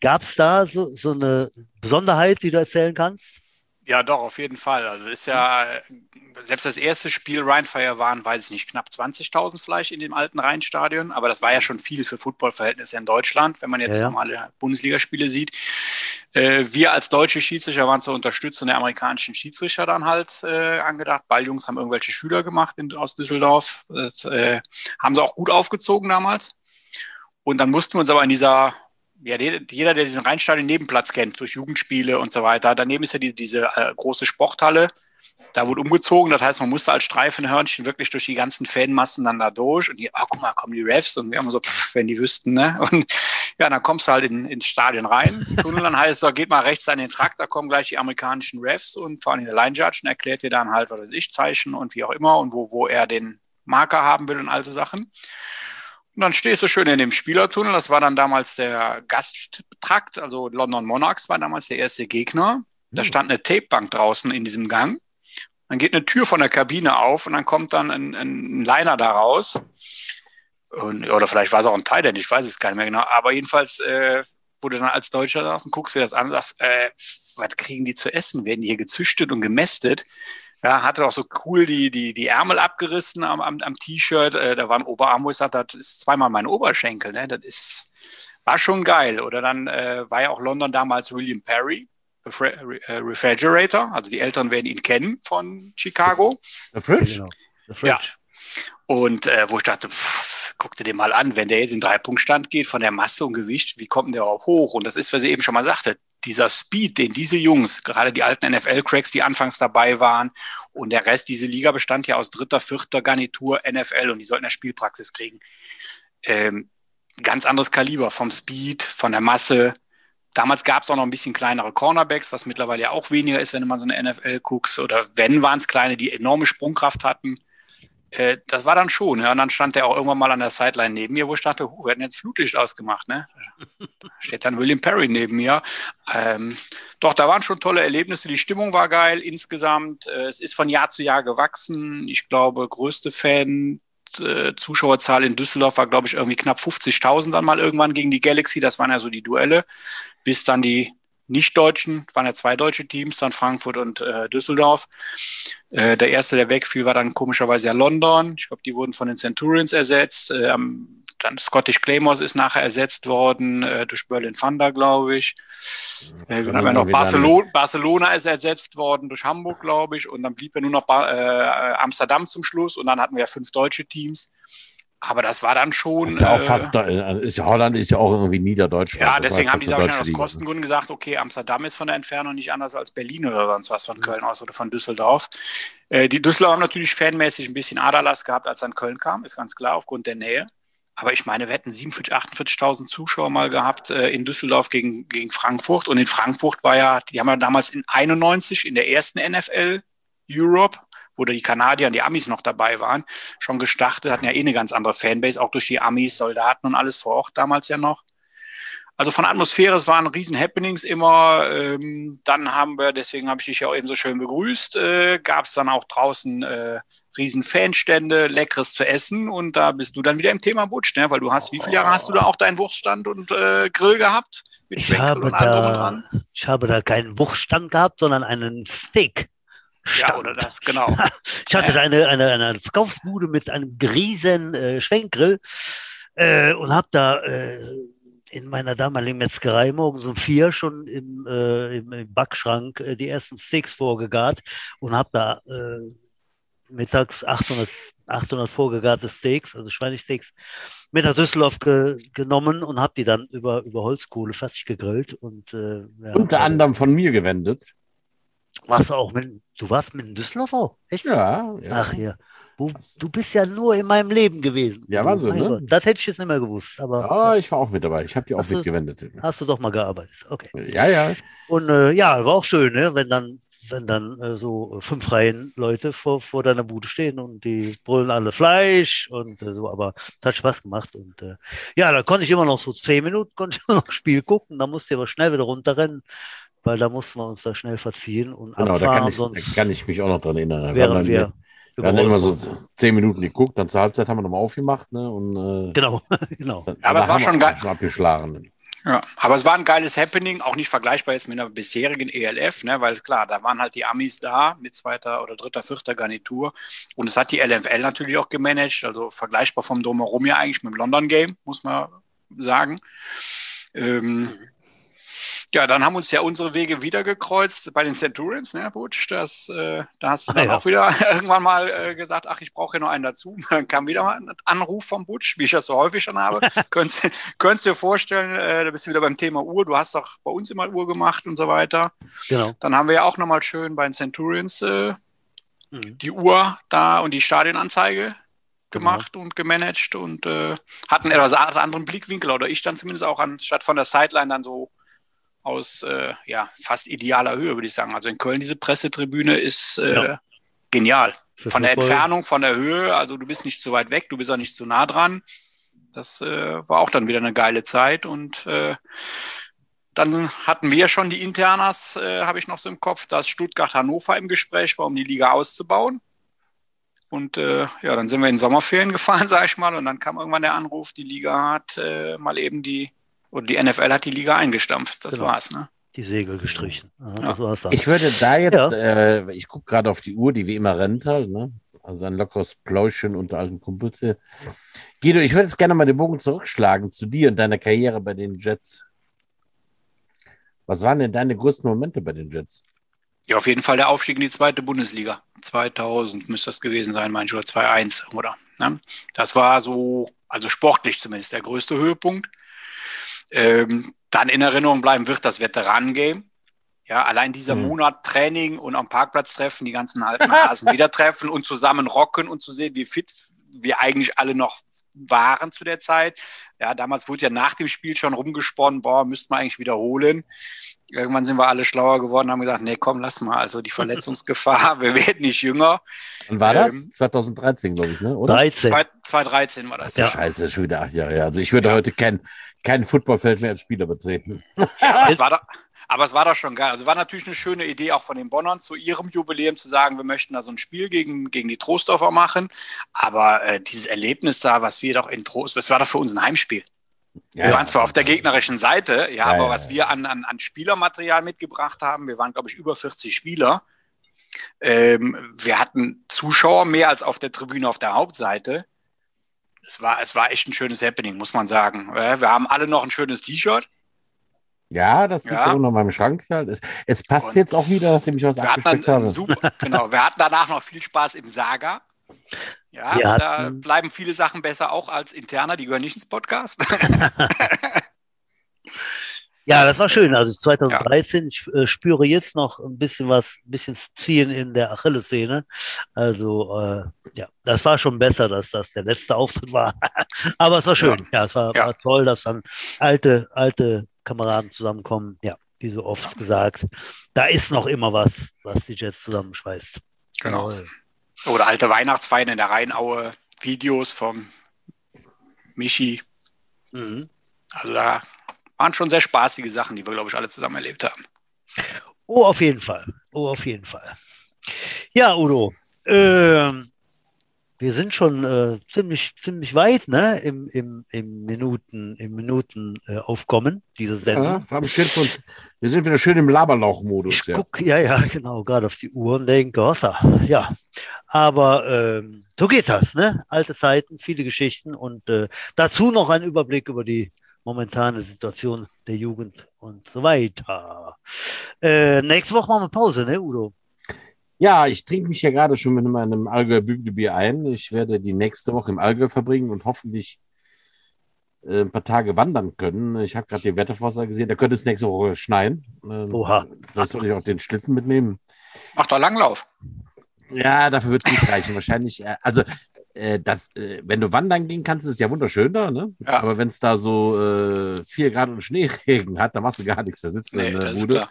Gab es da so, so eine Besonderheit, die du erzählen kannst? Ja, doch, auf jeden Fall. Also ist ja, äh, selbst das erste Spiel Rheinfire waren, weiß ich nicht, knapp 20.000 vielleicht in dem alten Rheinstadion, aber das war ja schon viel für Footballverhältnisse in Deutschland, wenn man jetzt Ja, ja. normale Bundesligaspiele sieht. Äh, wir als deutsche Schiedsrichter waren zur Unterstützung der amerikanischen Schiedsrichter dann halt äh, angedacht. Balljungs haben irgendwelche Schüler gemacht in, aus Düsseldorf, das, äh, haben sie auch gut aufgezogen damals. Und dann mussten wir uns aber in dieser ja, jeder, der diesen Rheinstadion Nebenplatz kennt, durch Jugendspiele und so weiter. Daneben ist ja die, diese äh, große Sporthalle. Da wurde umgezogen, das heißt, man musste als Streifenhörnchen wirklich durch die ganzen Fanmassen dann da durch. Und die, oh, guck mal, kommen die Refs. Und wir haben so, pff, wenn die wüssten, ne? Und ja, dann kommst du halt in, ins Stadion rein. Tunnel, dann heißt es so, geht mal rechts an den Trakt, da kommen gleich die amerikanischen Refs und vor allem der Line Judge und erklärt dir dann halt, was weiß ich, Zeichen und wie auch immer und wo, wo er den Marker haben will und all so Sachen. Und dann stehst du schön in dem Spielertunnel. Das war dann damals der Gasttrakt, also London Monarchs war damals der erste Gegner. Da Hm. stand eine Tapebank draußen in diesem Gang. Dann geht eine Tür von der Kabine auf und dann kommt dann ein, ein Liner da raus. Und, oder vielleicht war es auch ein Teil, denn ich weiß es gar nicht mehr genau. Aber jedenfalls, äh, wo du dann als Deutscher saß und guckst dir das an und sagst, äh, was kriegen die zu essen? Werden die hier gezüchtet und gemästet? Ja, hatte auch so cool die, die, die Ärmel abgerissen am, am, am T-Shirt. Äh, da war ein Oberarm, wo ich sagte, das ist zweimal mein Oberschenkel. Ne? Das ist, war schon geil. Oder dann äh, war ja auch London damals William Perry, äh, Refrigerator. Also die Eltern werden ihn kennen von Chicago. Der Fridge? Genau. The Fridge. Und äh, wo ich dachte, pff, guck dir den mal an, wenn der jetzt in Dreipunktstand geht von der Masse und Gewicht, wie kommt denn der auch hoch? Und das ist, was ich eben schon mal sagte, dieser Speed, den diese Jungs, gerade die alten NFL-Cracks, die anfangs dabei waren, und der Rest, diese Liga bestand ja aus dritter, vierter Garnitur NFL und die sollten ja Spielpraxis kriegen. Ähm, ganz anderes Kaliber vom Speed, von der Masse. Damals gab es auch noch ein bisschen kleinere Cornerbacks, was mittlerweile ja auch weniger ist, wenn mal so eine NFL guckst. Oder wenn, waren es kleine, die enorme Sprungkraft hatten. Äh, das war dann schon. Ja. Und dann stand der auch irgendwann mal an der Sideline neben mir, wo ich dachte, huh, wir hatten jetzt Flutlicht ausgemacht. Ne? Da steht dann William Perry neben mir. Ähm, doch, da waren schon tolle Erlebnisse. Die Stimmung war geil insgesamt. Äh, es ist von Jahr zu Jahr gewachsen. Ich glaube, größte Fan. äh, Zuschauerzahl in Düsseldorf war, glaube ich, irgendwie knapp 50.000 dann mal irgendwann gegen die Galaxy. Das waren ja so die Duelle, bis dann die Nicht-Deutschen, waren ja zwei deutsche Teams, dann Frankfurt und äh, Düsseldorf. Äh, der erste, der wegfiel, war dann komischerweise ja London. Ich glaube, die wurden von den Centurions ersetzt. Ähm, dann Scottish Claymores ist nachher ersetzt worden äh, durch Berlin Thunder, glaube ich. Äh, dann haben wir noch Barcelona, Barcelona ist ersetzt worden durch Hamburg, glaube ich. Und dann blieb ja nur noch ba äh, Amsterdam zum Schluss. Und dann hatten wir ja fünf deutsche Teams. Aber das war dann schon. Ist ja auch äh, fast, äh, ist ja, Holland ist ja auch irgendwie Niederdeutschland. ja, deswegen haben die da wahrscheinlich aus Liga. Kostengründen gesagt, okay, Amsterdam ist von der Entfernung nicht anders als Berlin oder sonst was von Köln aus oder von Düsseldorf. Äh, die Düsseldorf haben natürlich fanmäßig ein bisschen Aderlass gehabt, als dann Köln kam, ist ganz klar, aufgrund der Nähe. Aber ich meine, wir hätten 47.000, 48.000 Zuschauer mal gehabt äh, in Düsseldorf gegen, gegen Frankfurt. Und in Frankfurt war ja, die haben ja damals in 91 in der ersten NFL Europe, wo die Kanadier und die Amis noch dabei waren, schon gestartet, hatten ja eh eine ganz andere Fanbase, auch durch die Amis, Soldaten und alles vor Ort damals ja noch. Also von Atmosphäre, es waren riesen Happenings immer. Ähm, dann haben wir, deswegen habe ich dich ja auch eben so schön begrüßt, äh, gab es dann auch draußen äh, riesen Fanstände, leckeres zu essen und da bist du dann wieder im Thema Butsch, ne? weil du hast, wie viele Jahre hast du da auch deinen Wurststand und äh, Grill gehabt? Mit Ich habe, da, ich habe da keinen Wuchtstand gehabt, sondern einen Steak. Ja, oder das, genau. Ich hatte da eine, eine, eine Verkaufsbude mit einem riesen äh, Schwenkgrill äh, und habe da äh, in meiner damaligen Metzgerei morgens um vier schon im, äh, im, im Backschrank äh, die ersten Steaks vorgegart und habe da äh, mittags 800, 800 vorgegarte Steaks, also Schweinesteaks, mit nach Düsseldorf ge genommen und habe die dann über, über Holzkohle fertig gegrillt. Und, äh, ja, Unter also, anderem von mir gewendet. Warst du auch mit, du warst mit in Düsseldorf auch? Echt? Ja. ja. Ach ja. Du, du bist ja nur in meinem Leben gewesen. Ja, Wahnsinn, ne? Das hätte ich jetzt nicht mehr gewusst. Aber, ja, ich war auch mit dabei. Ich habe die auch mitgewendet. Hast du doch mal gearbeitet. Okay. Ja, ja. Und äh, ja, war auch schön, ne? wenn dann wenn dann äh, so fünf Reihen Leute vor, vor deiner Bude stehen und die brüllen alle Fleisch und äh, so, aber es hat Spaß gemacht. Und äh, ja, da konnte ich immer noch so zehn Minuten, konnte ich noch Spiel gucken, da musste ich aber schnell wieder runterrennen, weil da mussten wir uns da schnell verziehen und genau, abfahren. Da kann, ich, sonst da kann ich mich auch noch dran erinnern. Während wir, wir haben immer so zehn Minuten geguckt, dann zur Halbzeit haben wir nochmal aufgemacht. Ne, und, äh, genau, genau. Aber es war schon geil. Schon abgeschlagen. Ja, aber es war ein geiles Happening, auch nicht vergleichbar jetzt mit einer bisherigen ELF, ne, weil klar, da waren halt die Amis da mit zweiter oder dritter, vierter Garnitur und es hat die LFL natürlich auch gemanagt, also vergleichbar vom Drumherum ja eigentlich mit dem London Game, muss man sagen. Ähm, ja, dann haben uns ja unsere Wege wieder gekreuzt bei den Centurions, ne, Butch? Das, äh, da hast du dann ja. auch wieder irgendwann mal äh, gesagt, ach, ich brauche hier noch einen dazu. Dann kam wieder mal ein Anruf vom Butch, wie ich das so häufig schon habe. könntest, könntest dir vorstellen, äh, da bist du wieder beim Thema Uhr. Du hast doch bei uns immer Uhr gemacht und so weiter. Genau. Dann haben wir ja auch nochmal schön bei den Centurions äh, mhm. die Uhr da und die Stadionanzeige gemacht genau. und gemanagt und äh, hatten etwas anderen Blickwinkel oder ich dann zumindest auch anstatt von der Sideline dann so aus äh, ja, fast idealer Höhe, würde ich sagen. Also in Köln, diese Pressetribüne ist äh, ja. genial. Für von der Entfernung, von der Höhe, also du bist nicht zu weit weg, du bist auch nicht zu nah dran. Das äh, war auch dann wieder eine geile Zeit und äh, dann hatten wir schon die Internas, äh, habe ich noch so im Kopf, dass Stuttgart-Hannover im Gespräch war, um die Liga auszubauen. Und äh, ja, dann sind wir in Sommerferien gefahren, sage ich mal, und dann kam irgendwann der Anruf, die Liga hat äh, mal eben die und die NFL hat die Liga eingestampft. Das genau. war's, ne? Die Segel gestrichen. Ja, ja. Ich würde da jetzt, ja. äh, ich gucke gerade auf die Uhr, die wie immer rennt halt, ne? Also ein lockeres Pläuschen unter alten Kumpels hier. Guido, ich würde jetzt gerne mal den Bogen zurückschlagen zu dir und deiner Karriere bei den Jets. Was waren denn deine größten Momente bei den Jets? Ja, auf jeden Fall der Aufstieg in die zweite Bundesliga. 2000 müsste das gewesen sein, mein ich, oder 2-1, oder? Ne? Das war so, also sportlich zumindest, der größte Höhepunkt. Ähm, dann in Erinnerung bleiben wird das Veteranengame. Ja, allein dieser mhm. Monat Training und am Parkplatz treffen, die ganzen alten Hasen wieder treffen und zusammen rocken und zu sehen, wie fit wir eigentlich alle noch waren zu der Zeit. Ja, damals wurde ja nach dem Spiel schon rumgesponnen, boah, müssten wir eigentlich wiederholen. Irgendwann sind wir alle schlauer geworden, haben gesagt, nee, komm, lass mal, also die Verletzungsgefahr, wir werden nicht jünger. Wann war das? Ähm, 2013, glaube ich, ne? Oder? 13. 2013 war das. Ja. Scheiße, das ist schon wieder acht Jahre her. Also ich würde ja. heute kein, kein Footballfeld mehr als Spieler betreten. Ja, aber, es war da, aber es war doch schon geil. Also war natürlich eine schöne Idee auch von den Bonnern zu ihrem Jubiläum zu sagen, wir möchten da so ein Spiel gegen, gegen die Trostdorfer machen. Aber äh, dieses Erlebnis da, was wir doch in Trost, das war doch für uns ein Heimspiel. Ja, wir waren zwar auf der gegnerischen Seite, ja, aber was wir an, an, an Spielermaterial mitgebracht haben, wir waren, glaube ich, über 40 Spieler. Ähm, wir hatten Zuschauer mehr als auf der Tribüne auf der Hauptseite. Es war, es war echt ein schönes Happening, muss man sagen. Wir haben alle noch ein schönes T-Shirt. Ja, das liegt ja. auch noch in meinem Schrank. Es, es passt und jetzt auch wieder, nachdem ich was abgespeckt habe. Super, genau. Wir hatten danach noch viel Spaß im Saga. Ja, ja da bleiben viele Sachen besser auch als interner, die gehören nicht ins Podcast. ja, das war schön. Also 2013, ja. ich äh, spüre jetzt noch ein bisschen was, ein bisschen Ziehen in der Achillessehne. Also äh, ja, das war schon besser, dass das der letzte Auftritt war. Aber es war schön. Ja, ja es war, ja. war toll, dass dann alte, alte Kameraden zusammenkommen. Ja, wie so oft gesagt, da ist noch immer was, was die Jets zusammenschweißt. Genau. Oder alte Weihnachtsfeiern in der Rheinaue, Videos vom Michi. Mhm. Also da waren schon sehr spaßige Sachen, die wir, glaube ich, alle zusammen erlebt haben. Oh, auf jeden Fall. Oh, auf jeden Fall. Ja, Udo. Ähm, wir sind schon äh, ziemlich, ziemlich weit ne? im, im, im Minuten, im Minuten äh, Aufkommen dieser Sendung. Ja, wir sind wieder schön im Laberlauch-Modus. Ich ja. guck, ja, ja, genau, gerade auf die Uhr und denke, Hossa, ja. Aber ähm, so geht das, ne? Alte Zeiten, viele Geschichten und äh, dazu noch ein Überblick über die momentane Situation der Jugend und so weiter. Äh, nächste Woche machen wir Pause, ne, Udo? Ja, ich trinke mich ja gerade schon mit meinem Allgäuer Büglebier ein. Ich werde die nächste Woche im Allgäu verbringen und hoffentlich äh, ein paar Tage wandern können. Ich habe gerade die Wettervorhersage gesehen, da könnte es nächste Woche schneien. Ähm, Oha. Vielleicht soll ich auch den Schlitten mitnehmen. Mach doch Langlauf. Ja, dafür wird es nicht reichen. Wahrscheinlich, äh, also äh, das, wenn du wandern gehen kannst, ist es ja wunderschön da, ne? Ja. Aber wenn es da so äh, 4 Grad und Schneeregen hat, dann machst du gar nichts. Da sitzt du Nee, in der das ist Bude klar.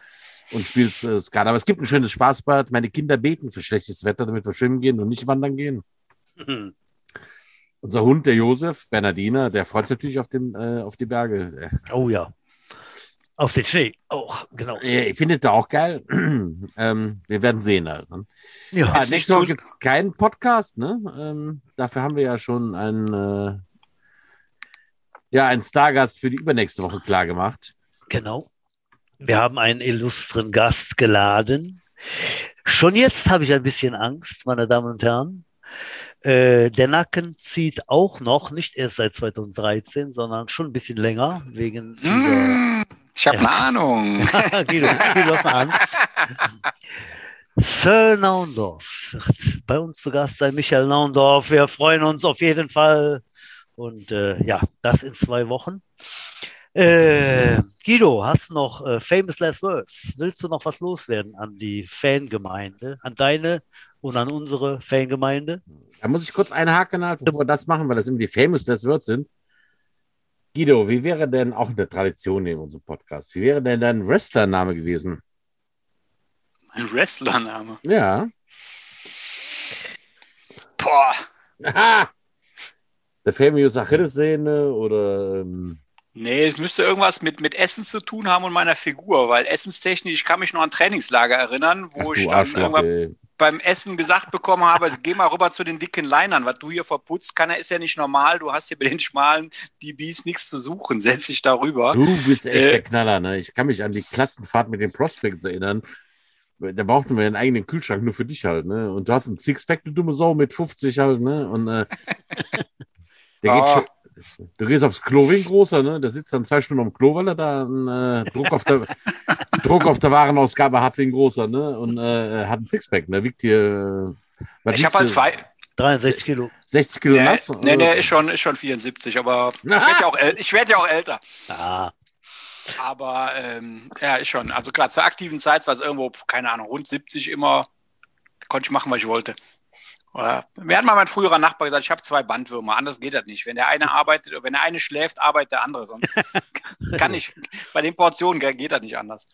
Und spielst äh, Skat. Aber es gibt ein schönes Spaßbad. Meine Kinder beten für schlechtes Wetter, damit wir schwimmen gehen und nicht wandern gehen. Unser Hund, der Josef, Bernardiner, der freut sich natürlich auf, den, äh, auf die Berge. Oh ja. Auf den Schnee auch, genau. Ich finde das auch geil. ähm, wir werden sehen. Halt, ne? Ja, Ja, nicht nächste Woche gibt es keinen Podcast. Ne? Ähm, dafür haben wir ja schon einen, äh, ja, einen Stargast für die übernächste Woche klar gemacht. genau. Wir haben einen illustren Gast geladen. Schon jetzt habe ich ein bisschen Angst, meine Damen und Herren. Äh, der Nacken zieht auch noch, nicht erst seit 2013, sondern schon ein bisschen länger, wegen Hm, ich habe eine Ahnung. Guido, Guido, Hand. Sir Naundorf wird bei uns zu Gast sein, Michael Naundorf. Wir freuen uns auf jeden Fall. Und äh, ja, das in zwei Wochen. Äh, Guido, hast du noch äh, Famous Last Words? Willst du noch was loswerden an die Fangemeinde, an deine und an unsere Fangemeinde? Da muss ich kurz einhaken, halt, bevor wir das machen, weil das immer die Famous Last Words sind. Guido, wie wäre denn auch eine Tradition in unserem Podcast? Wie wäre denn dein Wrestlername gewesen? Ein Wrestlername. Ja. Boah. Aha! Der Famous Achillessehne oder ähm, Nee, es müsste irgendwas mit, mit Essen zu tun haben und meiner Figur, weil essenstechnisch, ich kann mich noch an Trainingslager erinnern, wo ach, ich dann Arschloch, irgendwann ey. beim Essen gesagt bekommen habe, also geh mal rüber zu den dicken Linern, was du hier verputzt, kann, ist ja nicht normal, du hast hier bei den schmalen DBs nichts zu suchen, setz dich darüber. Du bist echt Äh, der Knaller, ne? Ich kann mich an die Klassenfahrt mit den Prospects erinnern. Da brauchten wir einen eigenen Kühlschrank nur für dich halt, ne? Und du hast einen Sixpack, du dumme Sau, mit 50 halt, ne? Und äh, der geht Ah. schon. Du gehst aufs Klo wie ein großer, ne? Der sitzt dann zwei Stunden am Klo, weil er da einen äh, Druck, auf der, Druck auf der Warenausgabe hat wie ein großer, ne? Und äh, hat einen Sixpack, ne? Wiegt hier. äh, Ich habe halt zwei. 63 Kilo. 60 Kilo Nee, nass? nee, nee, ist schon, ist schon 74, aber ich werde ja, auch ich werd ja auch älter. Ah, Aber ähm, ja, ist schon. Also klar, zur aktiven Zeit war es irgendwo, keine Ahnung, rund 70 immer, konnte ich machen, was ich wollte. Oder, mir hat mal mein früherer Nachbar gesagt, ich habe zwei Bandwürmer, anders geht das nicht. Wenn der eine arbeitet, wenn der eine schläft, arbeitet der andere, sonst kann ich, bei den Portionen geht das nicht anders.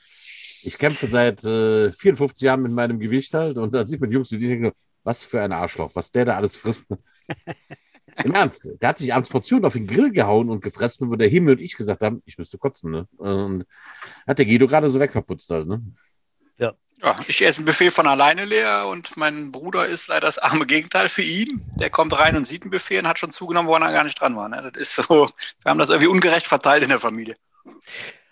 Ich kämpfe seit äh, 54 Jahren mit meinem Gewicht halt und dann sieht man Jungs die denken, was für ein Arschloch, was der da alles frisst. Ne? Im Ernst, der hat sich abends Portionen auf den Grill gehauen und gefressen, wo der Himmel und ich gesagt haben, ich müsste kotzen. Ne? Und hat der Guido gerade so wegverputzt halt. Ne? Ja, ich esse ein Buffet von alleine leer und mein Bruder ist leider das arme Gegenteil für ihn. Der kommt rein und sieht ein Buffet und hat schon zugenommen, wo er gar nicht dran war. Ne? Das ist so, wir haben das irgendwie ungerecht verteilt in der Familie.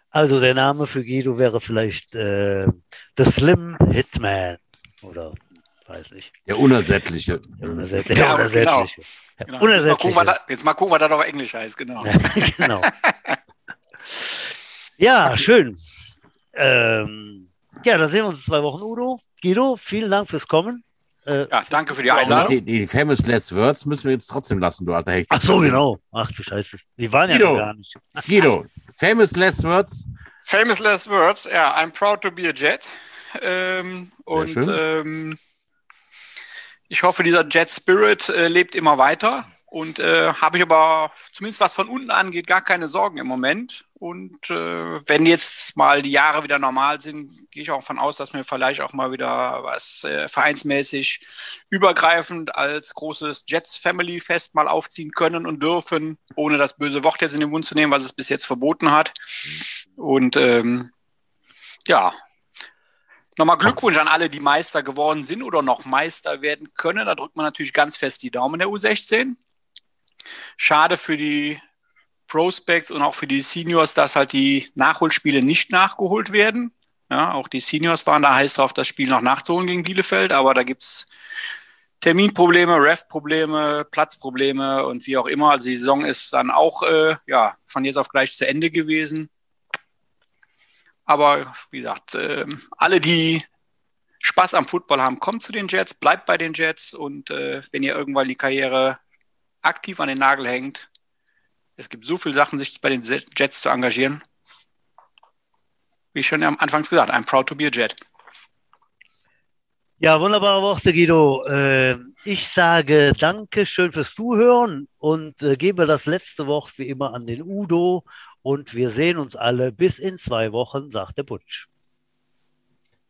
also der Name für Guido wäre vielleicht äh, The Slim Hitman oder weiß nicht. Der Unersättliche. Der Unersättliche. Ja, Der genau. Unersättliche. Ja, Genau. Jetzt, mal gucken, was Unersättliche. da, jetzt mal gucken, was das auf Englisch heißt, genau. genau. Ja, schön. Ähm, ja, dann sehen wir uns in zwei Wochen, Udo. Guido, vielen Dank fürs Kommen. Äh, Ja, danke für die Einladung. die, die Famous Last Words müssen wir jetzt trotzdem lassen, du alter Hecht. ach so, genau. Ach du Scheiße. Die waren ja Guido. noch gar nicht. Guido, Famous Last Words. Famous last words, ja, I'm proud to be a Jet. Ähm, und schön. ähm, ich hoffe, dieser Jet Spirit äh, lebt immer weiter. Und äh, habe ich aber, zumindest was von unten angeht, gar keine Sorgen im Moment. Und äh, wenn jetzt mal die Jahre wieder normal sind, gehe ich auch davon aus, dass wir vielleicht auch mal wieder was äh, vereinsmäßig übergreifend als großes Jets Family Fest mal aufziehen können und dürfen, ohne das böse Wort jetzt in den Mund zu nehmen, was es bis jetzt verboten hat. Und ähm, ja, nochmal Glückwunsch an alle, die Meister geworden sind oder noch Meister werden können. Da drückt man natürlich ganz fest die Daumen der U16. Schade für die Prospects und auch für die Seniors, dass halt die Nachholspiele nicht nachgeholt werden. Ja, auch die Seniors waren da heiß drauf, das Spiel noch nachzuholen gegen Bielefeld, aber da gibt es Terminprobleme, Ref-Probleme, Platzprobleme und wie auch immer. Also die Saison ist dann auch äh, ja, von jetzt auf gleich zu Ende gewesen. Aber wie gesagt, äh, alle, die Spaß am Football haben, kommt zu den Jets, bleibt bei den Jets und äh, wenn ihr irgendwann die Karriere aktiv an den Nagel hängt, es gibt so viele Sachen, sich bei den Jets zu engagieren. Wie schon am Anfangs gesagt, I'm proud to be a Jet. Ja, wunderbare Worte, Guido. Äh, ich sage danke schön fürs Zuhören und äh, gebe das letzte Wort wie immer an den Udo. Und wir sehen uns alle bis in zwei Wochen, sagt der Butsch.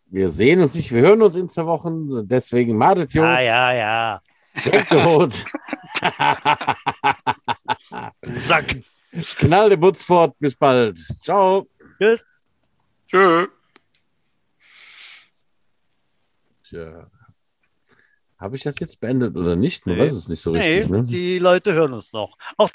Wir sehen uns nicht, wir hören uns in zwei Wochen. Deswegen madet Jod. Ja, ja, ja. Jod. Sack. Knall der Butz fort. Bis bald. Ciao. Tschüss. Tschüss. Tja. Habe ich das jetzt beendet oder nicht? Man nee. weiß es nicht so richtig. Nee, ne? Die Leute hören uns noch. Auf